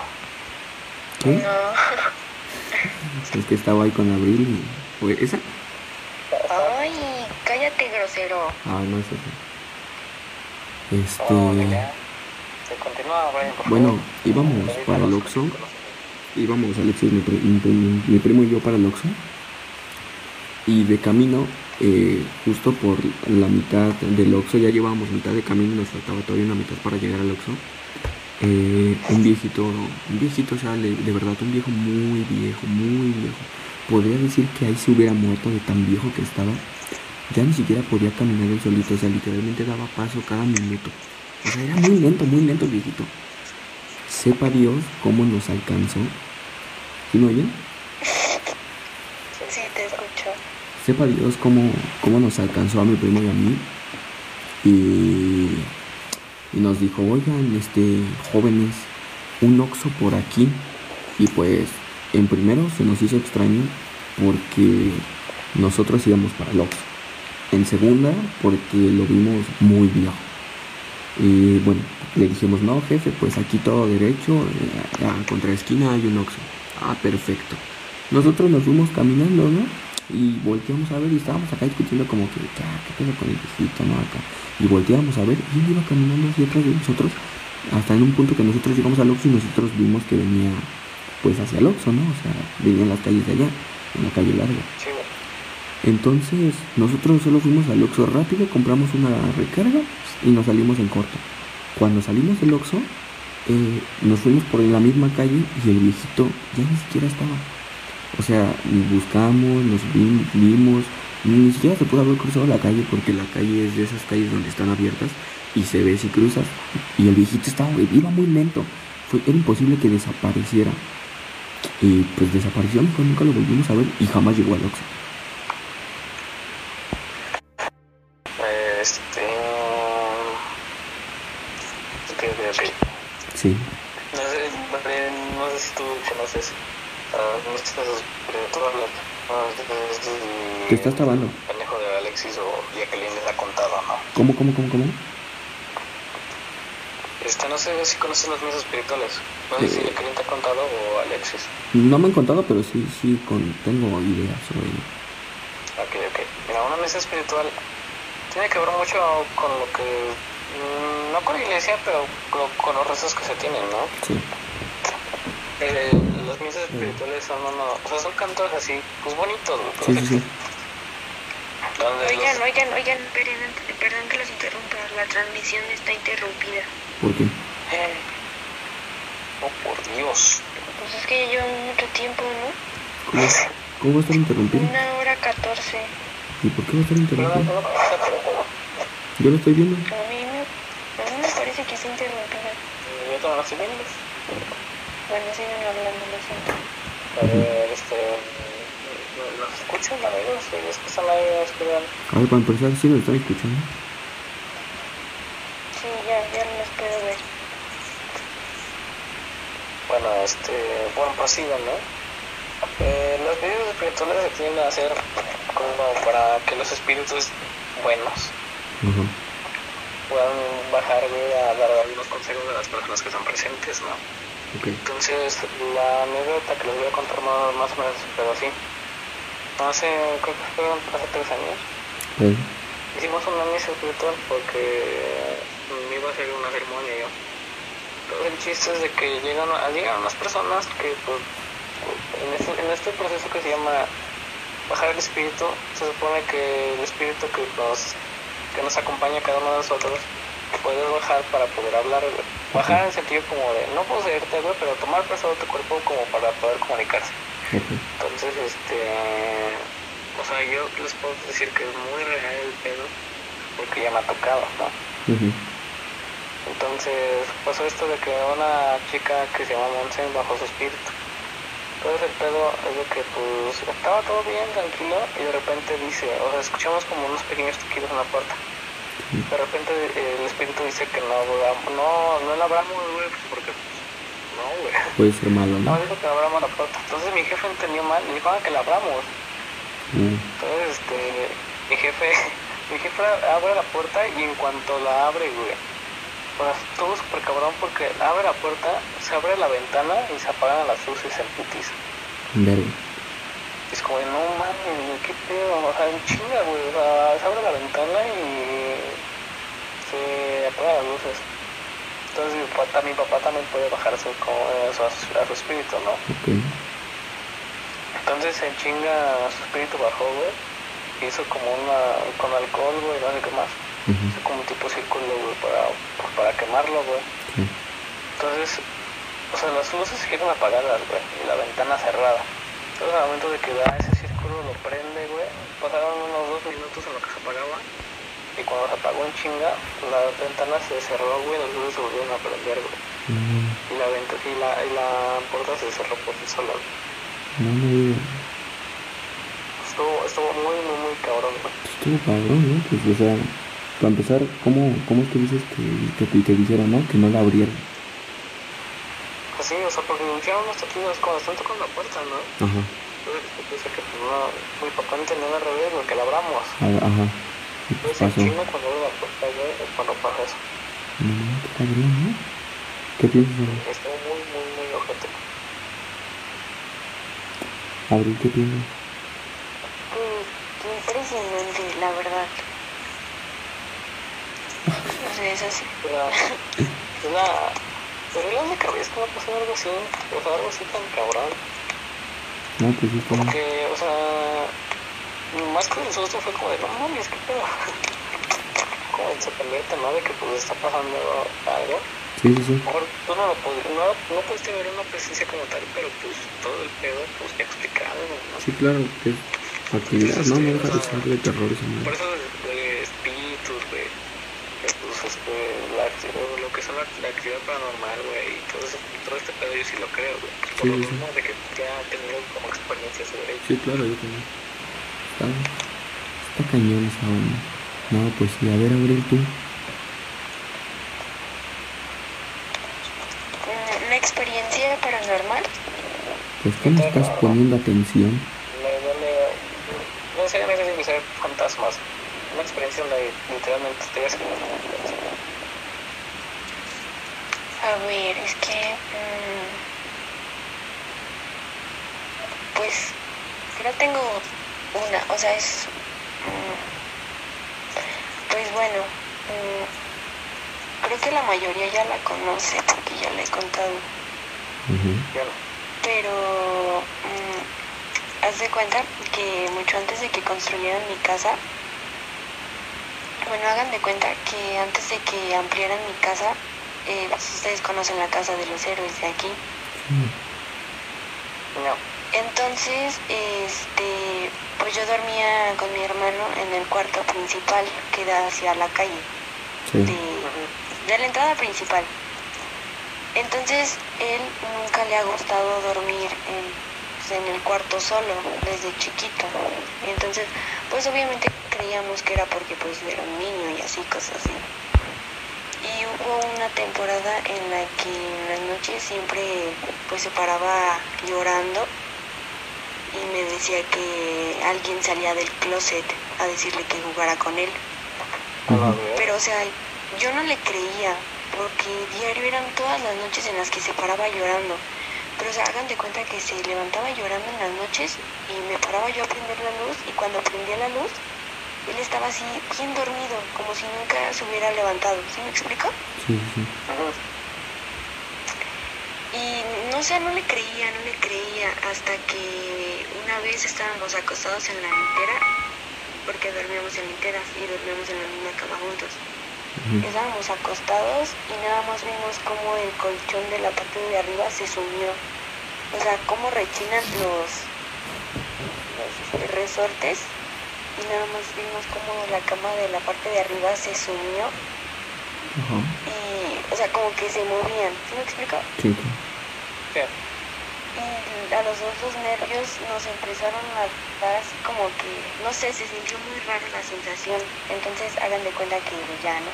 ¿Qué? No. Es que estaba ahí con Abril y... Güey, ¿esa? Ay, cállate, grosero. Ah, no es esa. Este... Oh. Se continúa, güey. por Bueno, favor. íbamos para el Oxxo. íbamos Alexis, mi, pri- mi, mi- mi primo y yo para el Oxxo. Y de camino, eh, justo por la mitad del Oxxo, ya llevábamos mitad de camino y nos faltaba todavía una mitad para llegar al Oxxo. Eh, un viejito, un viejito, o sea, de verdad, un viejo muy viejo, muy viejo. Podría decir que ahí se hubiera muerto de tan viejo que estaba. Ya ni siquiera podía caminar él solito, o sea, literalmente daba paso cada minuto. O sea, era muy lento, muy lento el viejito. Sepa Dios cómo nos alcanzó. ¿Sí me oyen? Sí, te escucho. Sepa Dios cómo, cómo nos alcanzó a mi primo y a mí. Y, y nos dijo, oigan, este, jóvenes, un oxo por aquí. Y pues, en primero se nos hizo extraño porque nosotros íbamos para el oxo. En segunda, porque lo vimos muy viejo. Y bueno, le dijimos, no, jefe, pues aquí todo derecho, eh, a contra esquina hay un oxo. Ah, perfecto. Nosotros nos fuimos caminando, ¿no? Y volteamos a ver y estábamos acá discutiendo como que, "Ah, ¿qué pedo con el viejito, no? Acá. Y volteamos a ver y él iba caminando hacia atrás de nosotros, hasta en un punto que nosotros llegamos al Oxxo y nosotros vimos que venía, pues, hacia el Oxxo, ¿no? O sea, venía en las calles de allá, en la calle larga. Sí. Entonces, nosotros solo fuimos al Oxxo rápido, compramos una recarga y nos salimos en corto. Cuando salimos del Oxxo, eh, nos fuimos por la misma calle y el viejito ya ni siquiera estaba. O sea, buscamos, nos vi- vimos, ni siquiera se pudo haber cruzado la calle porque la calle es de esas calles donde están abiertas y se ve si cruzas. Y el viejito estaba, iba muy lento. Fue, era imposible que desapareciera. Y pues desapareció, nunca, nunca lo volvimos a ver y jamás llegó al Oxxo. Este. Ok, ok, ok. Sí. No sé, no sé si tú conoces a muchos espirituales. Te estás trabando. Pendejo de Alexis o Jacqueline les ha contado, ¿no? ¿Cómo, cómo, cómo, cómo? Este, no sé si conoces los misas espirituales. No sé si Eh. Jacqueline te ha contado o Alexis. No me han contado, pero sí, sí, con, tengo ideas sobre ello. Ok, ok. Mira, una mesa espiritual tiene que ver mucho con lo que. mm, No con la iglesia, pero con, los rezos que se tienen, ¿no? Sí. Eh, las misas espirituales son uno, o sea, son cantos así, pues bonitos, güey, Sí, sí, sí. Oigan, los- oigan, oigan, perdón, perdón que los interrumpa. La transmisión está interrumpida. ¿Por qué? Eh, Oh, por Dios. Pues es que ya lleva mucho tiempo, ¿no? ¿Cómo, cómo va a estar interrumpido? Una hora catorce. ¿Y por qué va a estar interrumpido? no, no, Yo lo estoy viendo. A mí me, a mí me parece que está interrumpida. Yo también lo estoy viendo. Bueno, sigan hablando, lo siento. A ver, este. ¿Nos escuchan, amigos? ¿Sí escuchan ahí? ¿Nos escuchan? A ver, para empezar, sí nos están escuchando. Sí, ya, ya los puedo ver. Bueno, este, bueno, prosigan, ¿no? Eh, los videos espirituales se tienden a hacer como para que los espíritus buenos puedan bajar, güey, a dar algunos consejos a las personas que están presentes, ¿no? Entonces, la anécdota que les voy a contar más, más o menos, pero así. Hace, creo que fueron hace tres años, hicimos una misa espiritual porque me iba a hacer una ceremonia yo. Pero el chiste es de que llegan, llegan unas personas que pues, en, este, en este proceso que se llama bajar el espíritu, se supone que el espíritu que nos, que nos acompaña a cada uno de nosotros puede bajar para poder hablar. Bajar en el sentido como de no poseerte, güey, pero tomar prestado tu cuerpo como para poder comunicarse. Entonces, este. O sea, yo les puedo decir que es muy real el pedo, porque ya me ha tocado, ¿no? Entonces, pasó esto de que una chica que se llama Monse bajó su espíritu. Entonces el pedo es de que pues estaba todo bien, tranquilo, y de repente dice, o sea, escuchamos como unos pequeños toquidos en la puerta. De repente el espíritu dice que no, no, no la abramos, güey, pues, porque no, güey. Puede ser malo, ¿no? No, dijo que abramos la puerta. Entonces mi jefe entendió mal y dijo ah, que la abramos. Mm. Entonces, este, mi jefe, mi jefe abre la puerta y en cuanto la abre, güey, pues todo súper cabrón porque abre la puerta, se abre la ventana y se apagan las luces en putiza. Verga. Es como, no mames, qué pedo, o sea, en chinga, güey, o sea, se abre la ventana y se apagan las luces. Entonces mi papá, mi papá también puede bajar su, como, a, su, a su espíritu, ¿no? Ok. Entonces en chinga su espíritu bajó, güey, hizo como una, con alcohol, güey, no sé qué más. Hizo como un tipo círculo, güey, para, pues, para quemarlo, güey. Sí. Entonces, o sea, las luces siguieron apagadas, güey, y la ventana cerrada. Entonces, al momento de que da ese círculo, lo prende, güey. Pasaron unos dos minutos en lo que se apagaba. Y cuando se apagó en chinga, la ventana se cerró, güey, las luces se volvieron a prender, güey. Y la, venta- y la, y la puerta se cerró por sí sola, güey. Estuvo, estuvo muy, muy, muy cabrón, güey. Estuvo cabrón, ¿no? Pues, o sea, para empezar, ¿cómo, cómo es que dices que, que te, te dijeron, no? Que no la abrieron. Pues sí, o sea, porque iniciaron unos toquidos cuando están tocando la puerta, ¿no? Ajá. Dice que pues, no, mi papá entendió al revés, güey, que la abramos. A- Ajá. ¿Y qué Entonces, en pasó? chinga, cuando abre la puerta, güey, es cuando pasa eso. No, qué cabrón, ¿no? ¿Qué piensas Estuvo muy, muy, muy ojete. Abril? ¿Qué piensas? Mm, impresionante, la verdad. O sea, es así. Pero, es la, pero es la única vez que me ha pasado algo así, o sea, algo así tan cabrón. No, pues sí, como... Porque, o sea, más que el susto fue como de, no mames, qué pedo. Como el sorprendente, ¿no? De que pues está pasando algo. Sí, sí, sí. Mejor tú no lo no, no pudiste ver una presencia como tal, pero pues todo el pedo pues ya explicado, ¿no? Sí, claro, que actividad, ¿no? No deja de ser de terror esa Por eso de, de espíritus, güey, que pues este, la, lo que son la, la actividad paranormal, güey, y todo, eso, todo este pedo yo sí lo creo, güey. Por Sí, lo sí. mismo de que ya he tenido como experiencia sobre ello. Sí, claro, yo también. Está, está cañón esa onda. No, pues sí, a ver, Abril, tú. Mm, Una experiencia paranormal. Pues, ¿qué me estás poniendo atención? Me duele, no sé, no sé si ser fantasmas, una experiencia donde literalmente estoy haciendo A ver, es que... mm, pues no tengo una, o sea, es... mm, pues bueno, mm, creo que la mayoría ya la conoce porque ya la he contado. Ya no. Pero mm, haz de cuenta que mucho antes de que construyeran mi casa, bueno, hagan de cuenta que antes de que ampliaran mi casa, eh, pues ustedes conocen la casa de los héroes de aquí. Sí. No. Entonces, este, pues yo dormía con mi hermano en el cuarto principal que da hacia la calle Sí. de, de la entrada principal. Entonces, él nunca le ha gustado dormir en, en el cuarto solo, desde chiquito. Entonces, pues obviamente creíamos que era porque pues era un niño y así, cosas así. Y hubo una temporada en la que en las noches siempre pues se paraba llorando y me decía que alguien salía del closet a decirle que jugara con él. A la Ujú. verga. Pero, o sea, yo no le creía, porque diario eran todas las noches en las que se paraba llorando. Pero, o sea, hagan de cuenta que se levantaba llorando en las noches y me paraba yo a prender la luz y cuando prendía la luz, él estaba así bien dormido, como si nunca se hubiera levantado. ¿Sí me explico? Sí, sí. Y no sé, no le creía, no le creía, hasta que una vez estábamos acostados en la litera, porque dormíamos en literas y dormíamos en la misma cama juntos. Estábamos acostados y nada más vimos como el colchón de la parte de arriba se sumió. O sea, cómo rechinan los, los resortes y nada más vimos como la cama de la parte de arriba se sumió Ajá. y, o sea, como que se movían. ¿Sí me explico? Sí. Y a los dos los nervios nos empezaron a dar así como que, no sé, se sintió muy raro la sensación. Entonces hagan de cuenta que ya, ¿no?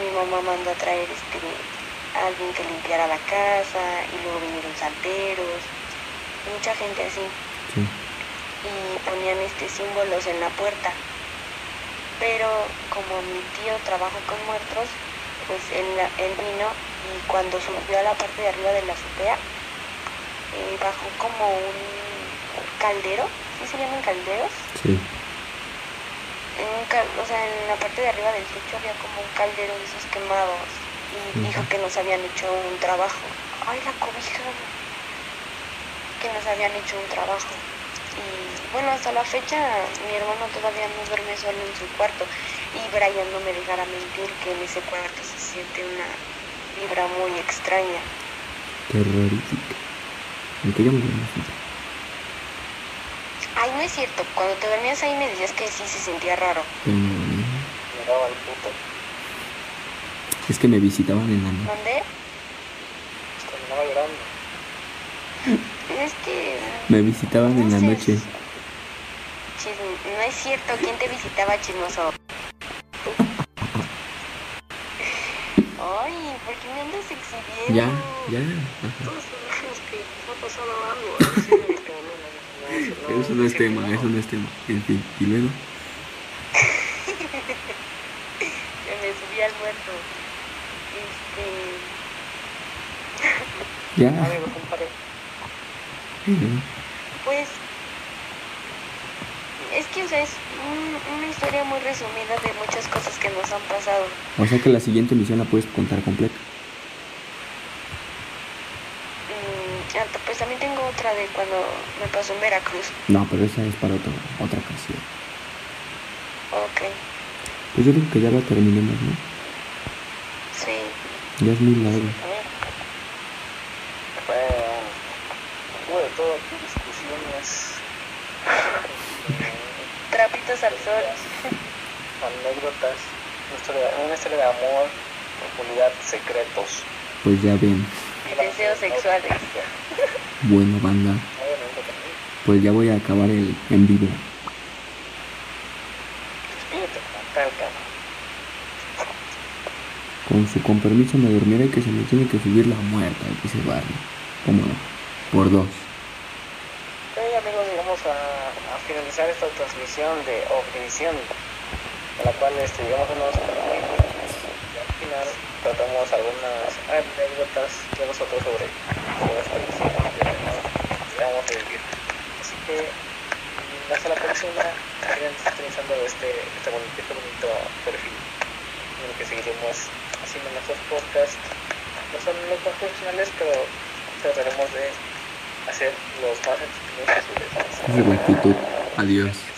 Mi mamá mandó a traer este a alguien que limpiara la casa y luego vinieron salteros, mucha gente así. Y ponían este símbolos en la puerta. Pero como mi tío trabaja con muertos, pues él, él vino y cuando subió a la parte de arriba de la azotea, eh, bajó como un caldero, ¿sí se llaman calderos? Sí. En un o sea, en la parte de arriba del techo había como un caldero de esos quemados y dijo que nos habían hecho un trabajo. Ay, la cobija. Que nos habían hecho un trabajo. Y bueno, hasta la fecha mi hermano todavía no duerme solo en su cuarto y Brian no me dejará mentir que en ese cuarto se siente una vibra muy extraña. Terrorífica. Me Ay, no es cierto. Cuando te dormías ahí me decías que sí se sentía raro. Mm. Llegaba el puto. Es que me visitaban en la noche. ¿Dónde? Terminaba llorando. Es que... Me visitaban en la noche. Chism- No es cierto. ¿Quién te visitaba, chismoso? Ay, ¿por qué me andas exhibiendo? Ya, ya. Ajá. Eso no es tema, eso no es tema. En fin, y luego. Que me subí al muerto. Este... Ya. Amigo, compadre. Ya. Pues... Es que, o sea, es un- una historia muy resumida de muchas cosas que nos han pasado. O sea que la siguiente emisión la puedes contar completa. Mm, ah, pues también tengo otra de cuando me pasó en Veracruz. No, pero esa es para otra, otra ocasión. Ok, Pues yo creo que ya la terminemos, ¿no? sí. Ya es muy largo. De todo aquí, discusiones. Trapitos al sol. anécdotas, una historia, de amor, profundidad, secretos. Pues ya ven. Y deseos sexuales. Bueno, banda. Pues ya voy a acabar el en vivo. Con su compromiso me dormiré que se me tiene que subir la muerta de ese barrio. ¿Cómo no? Por dos. Ok, amigos, llegamos a, a finalizar esta transmisión de Ovnivisión, en la cual este, llegamos a unos al final tratamos algunas anécdotas de nosotros sobre, esta misión que vamos a vivir. Así que mm, hasta la próxima, sigan utilizando este, este, bonito, este bonito perfil en el que seguiremos haciendo nuestros podcasts. No son los más profesionales, pero trataremos de hacer los más entretenidos posibles. Adiós.